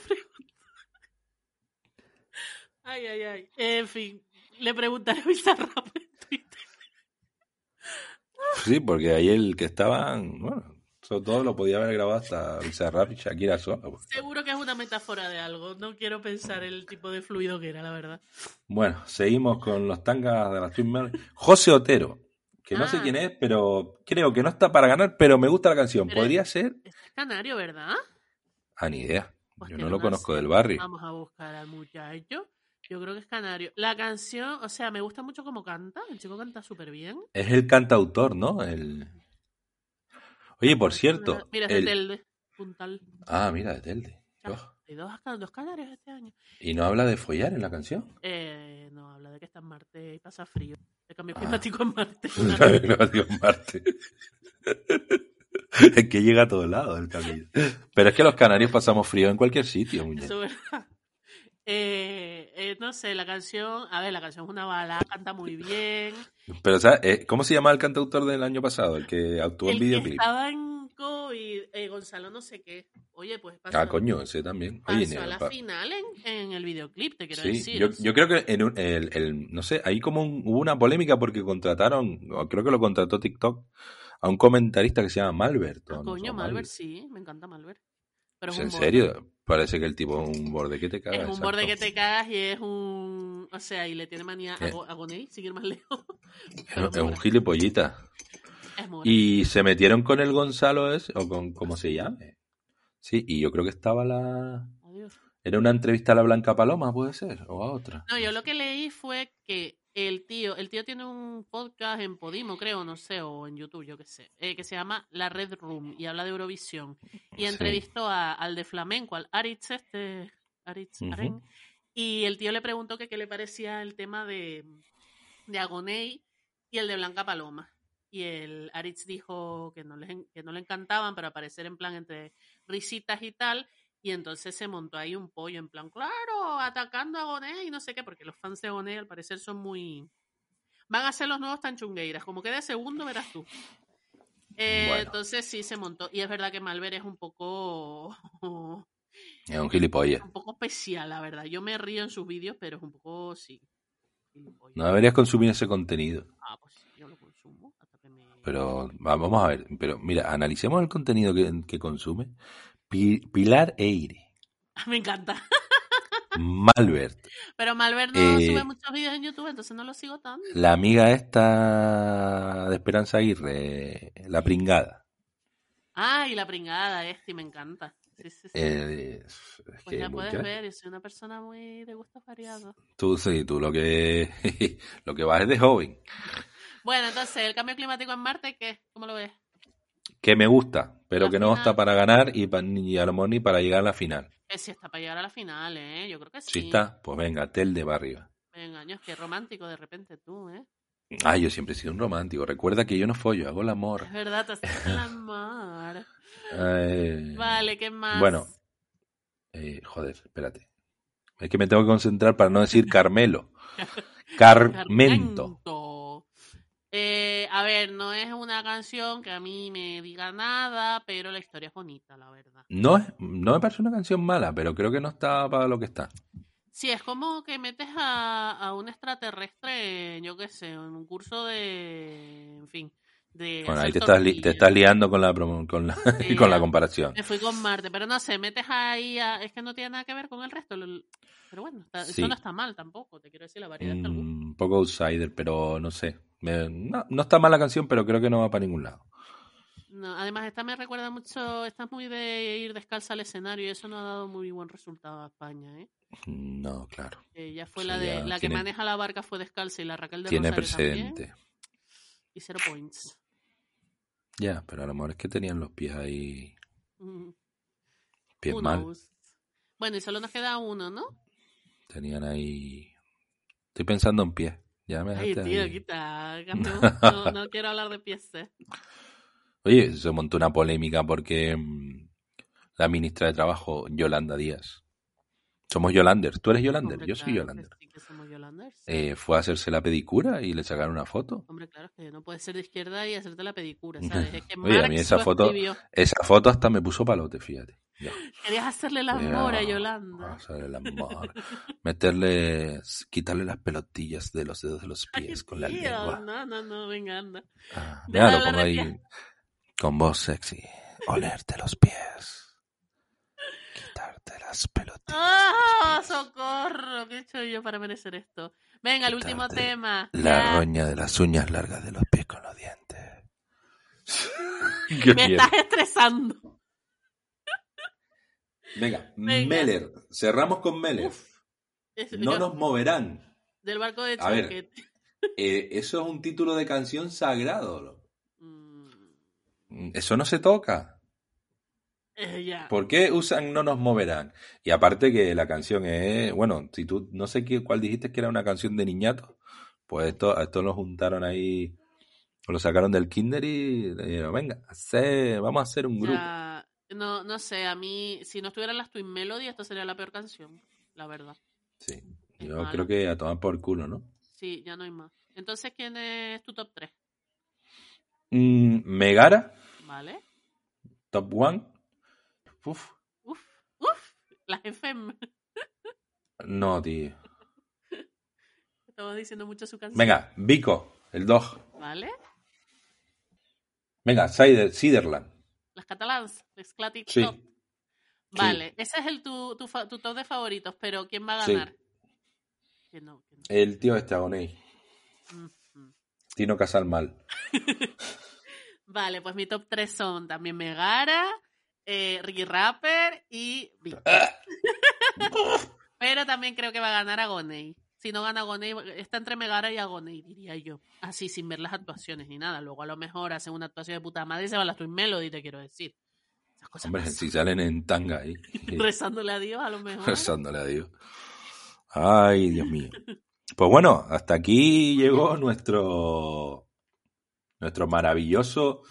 Ay, ay, ay. En fin, le preguntaré a Bizarrap en Twitter. Sí, porque ahí el que estaban, bueno, eso todo lo podía haber grabado hasta Bizarrap y Shakira sola. pues. Seguro que es una metáfora de algo. No quiero pensar el tipo de fluido que era, la verdad. Bueno, seguimos con los tangas de la Twin. José Otero, que no sé Ah. quién es, pero creo que no está para ganar, pero me gusta la canción. Pero- Podría ser. Es canario, ¿verdad? Ah, ni idea. Yo Hostia, no lo conozco del barrio. Vamos a buscar al muchacho. Yo creo que es canario. La canción, o sea, me gusta mucho cómo canta. El chico canta súper bien. Es el cantautor, ¿no? El... Oye, por cierto. Mira, es el- de Telde, Puntal. Ah, mira, de Telde. Oh. Hay dos, dos canarios este año. ¿Y no habla de follar en la canción? Eh, no, habla de que está en Marte y pasa frío. El Ah. cambio climático en Marte. Dios, Marte. es que llega a todos lados el cambio. Pero es que los canarios pasamos frío en cualquier sitio, muñeco. Eso es verdad. Eh, eh, no sé, la canción, a ver, la canción es una balada, canta muy bien. Pero, ¿sabes? Eh, ¿Cómo se llama el cantautor del año pasado? El que actuó en El videoclip. estaba en COVID, eh, Gonzalo no sé qué. Oye, pues pasó, Ah, coño, ese también. Oye, a la pa- final en, en el videoclip, te quiero Sí, decir. yo, o sea. yo creo que en un- el, el- no sé, ahí como un- hubo una polémica porque contrataron, o creo que lo contrató TikTok, a un comentarista que se llama Malbert. o Ah, no, coño, o Malver, sí, me encanta Malver. Pero Pues, ¿En serio? Parece que el tipo es un borde que te cagas. Es un exacto. borde que te cagas y es un. O sea, y le tiene manía a, Eh. Go- a Gonei, sin ir más lejos. Es, es un gilipollita. Es mora. Y se metieron con el Gonzalo ese, o con cómo se llame. Sí, y yo creo que estaba la... Adiós. Era una entrevista a la Blanca Paloma, puede ser, o a otra. No, yo lo que leí fue que el tío, el tío tiene un podcast en Podimo, creo, no sé, o en YouTube, yo qué sé, eh, que se llama La Red Room y habla de Eurovisión. Y Sí. entrevistó a- al de flamenco, al Aritz este, Aritz. Aren, y el tío le preguntó que qué le parecía el tema de, de Agoney y el de Blanca Paloma. Y el Aritz dijo que no, les, que no le encantaban, pero aparecer en plan entre risitas y tal. Y entonces se montó ahí un pollo en plan, claro, atacando a Agoney y no sé qué, porque los fans de Agoney al parecer son muy... Van a ser los nuevos tanchungueiras, como que de segundo verás tú. Eh, Bueno. Entonces sí se montó. Y es verdad que Malver es un poco... Es un gilipollas. un poco especial, la verdad. Yo me río en sus vídeos, pero es un poco, sí. gilipollas. No deberías consumir ese contenido. Ah, pues sí, yo lo consumo. Hasta que me... Pero va- vamos a ver, pero mira, analicemos el contenido que, que consume. Pi- Pilar Eire, Me encanta. Malbert, Pero Malver no Eh, sube muchos vídeos en YouTube, entonces no lo sigo tanto. la amiga esta de Esperanza Aguirre, la pringada. Ah, y la pringada este, me encanta. Sí, sí, sí. Eh, es pues ya puedes ver, yo soy una persona muy de gustos variados. Tú sí, tú lo que lo que vas es de joven. Bueno, entonces, el cambio climático en Marte, ¿qué? ¿Cómo lo ves? Que me gusta, pero La que no final. está para ganar y, pa- ni a lo mejor ni para llegar a la final. Que si está para llegar a la final, ¿eh? Yo creo que sí. Si está, pues venga, tel de barrio. Venga, años, qué romántico de repente tú, ¿eh? Ah, yo siempre he sido un romántico. Recuerda que yo no follo, hago el amor. Es verdad, te haces el amor. Eh, Vale, ¿qué más? Bueno, eh, joder, espérate. Es que me tengo que concentrar para no decir Carmelo. Carmento. Carmento. Eh, a ver, no es una canción que a mí me diga nada, pero la historia es bonita, la verdad. No, es- no me parece una canción mala, pero creo que no está para lo que está. Sí, es como que metes a, a un extraterrestre, yo qué sé, en un curso de, en fin, de Bueno, ahí te estás, li- te tortillas. estás liando con la, con la, Sí, con la comparación. Me fui con Marte, pero no sé, metes ahí, a- es que no tiene nada que ver con el resto. Pero bueno, está- Sí. eso no está mal tampoco, te quiero decir, la variedad está gusto. Un poco outsider, pero no sé. Me- no, no está mal la canción, pero creo que no va para ningún lado. No, además, esta me recuerda mucho, esta es muy de ir descalza al escenario y eso no ha dado muy buen resultado a España, ¿eh? No, claro. Ella fue Eso la de ya la que maneja la barca fue descalza y la Raquel de Tiene precedente. y cero points. Ya, pero a lo mejor es que tenían los pies ahí. Mm, Pies mal. Bueno, y solo nos queda uno, ¿no? Tenían ahí. Estoy pensando en pies. Ya me Ay, tío, ahí. quita. No, no quiero hablar de pies. eh. Oye, se montó una polémica porque mm, la ministra de Trabajo, Yolanda Díaz. Somos Yolanders. ¿Tú eres Yolander? Hombre, Yo soy Yolander. sí que somos Yolanders. Eh, fue a hacerse la pedicura y le sacaron una foto. Hombre, claro, es que no puedes ser de izquierda y hacerte la pedicura, ¿sabes? Es que Oye, a mí esa foto, escribió. esa foto hasta me puso palote, fíjate. Querías hacerle el amor a Yolanda. Hacer el amor. Meterle, quitarle las pelotillas de los dedos de los pies con la lengua. no, no, no, venga, anda. Ah, de lo pongo ahí con voz sexy. Olerte los pies. Quitarte las pelotillas. ¡Ah! ¡Socorro! ¿Qué he hecho yo para merecer esto? Venga, el último tema. La Ya. roña de las uñas largas de los pies con los dientes. Me estás estresando. Venga, Venga. Meller. Cerramos con Meller. No nos moverán. Del barco de A ver. Eh, eso es un título de canción sagrado. loco. Mm, Eso no se toca. eh. ¿Por qué usan No nos moverán? Y aparte que la canción es, bueno, si tú no sé qué, cuál dijiste que era una canción de niñato, pues esto, esto lo juntaron ahí, lo sacaron del kinder y dijeron, venga, hace- vamos a hacer un grupo. No, no sé, a mí, si no estuvieran las Twin Melody, esto sería la peor canción, la verdad. Sí, Es yo malo. creo que a tomar por culo, ¿no? Sí, ya no hay más. Entonces, ¿quién es tu top 3? Mm, Megara, ¿Vale? Top One. Uf, Uf, uf, las FM. no, tío. Estamos diciendo mucho su canción. Venga, Vico, el dog. ¿Vale? Venga, Cider- Ciderland. Las catalanas, Esclatic Sí. Top. Vale, ese es el tu, tu, tu top de favoritos, pero ¿quién va a Sí. ganar? Que no, que no. El tío este Agoney. Ujú. Tino Casal mal. Vale, pues mi top 3 son también Megara, eh, Ricky Rapper y Vic. Pero también creo que va a ganar Agoney. Si no gana Agoney, está entre Megara y Agoney, diría yo. Así, sin ver las actuaciones ni nada. Luego a lo mejor hacen una actuación de puta madre y se van las Twin Melody, te quiero decir. Esas cosas Hombre, pasan. si salen en tanga ahí. Rezándole a Dios, a lo mejor. Rezándole a Dios. Ay, Dios mío. Pues bueno, hasta aquí llegó nuestro nuestro maravilloso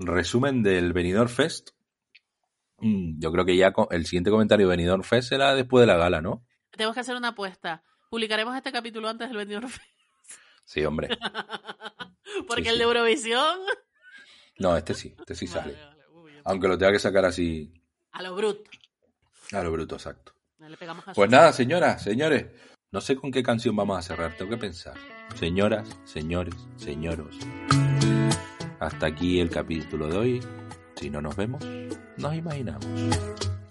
resumen del Benidorm Fest. Mm, Yo creo que ya el siguiente comentario de Benidorm Fest será después de la gala, ¿no? Tenemos que hacer una apuesta. Publicaremos este capítulo antes del Benidorm Fest. Sí, hombre. Porque Sí, el sí. de Eurovisión, No, este sí, este sí sale. Vale, vale. Uy, Aunque lo tenga que sacar así a lo bruto. a lo bruto, exacto. Le pegamos a Pues nada, señoras, señores. No sé con qué canción vamos a cerrar, tengo que pensar. Señoras, señores, señoros. Hasta aquí el capítulo de hoy. Si no nos vemos, nos imaginamos.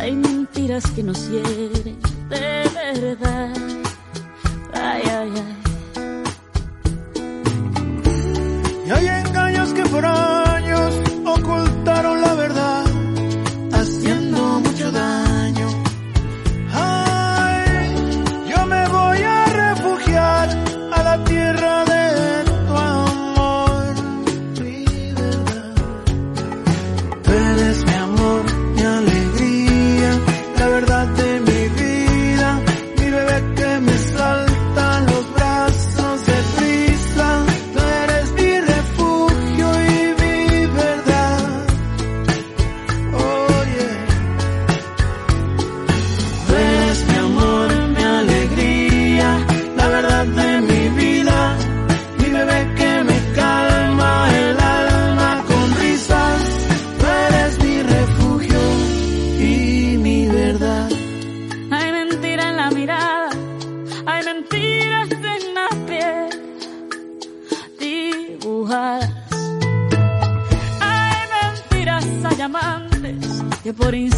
Hay mentiras que nos hieren de verdad. Ay, ay, ay. Y hay engaños que por por instantes de placer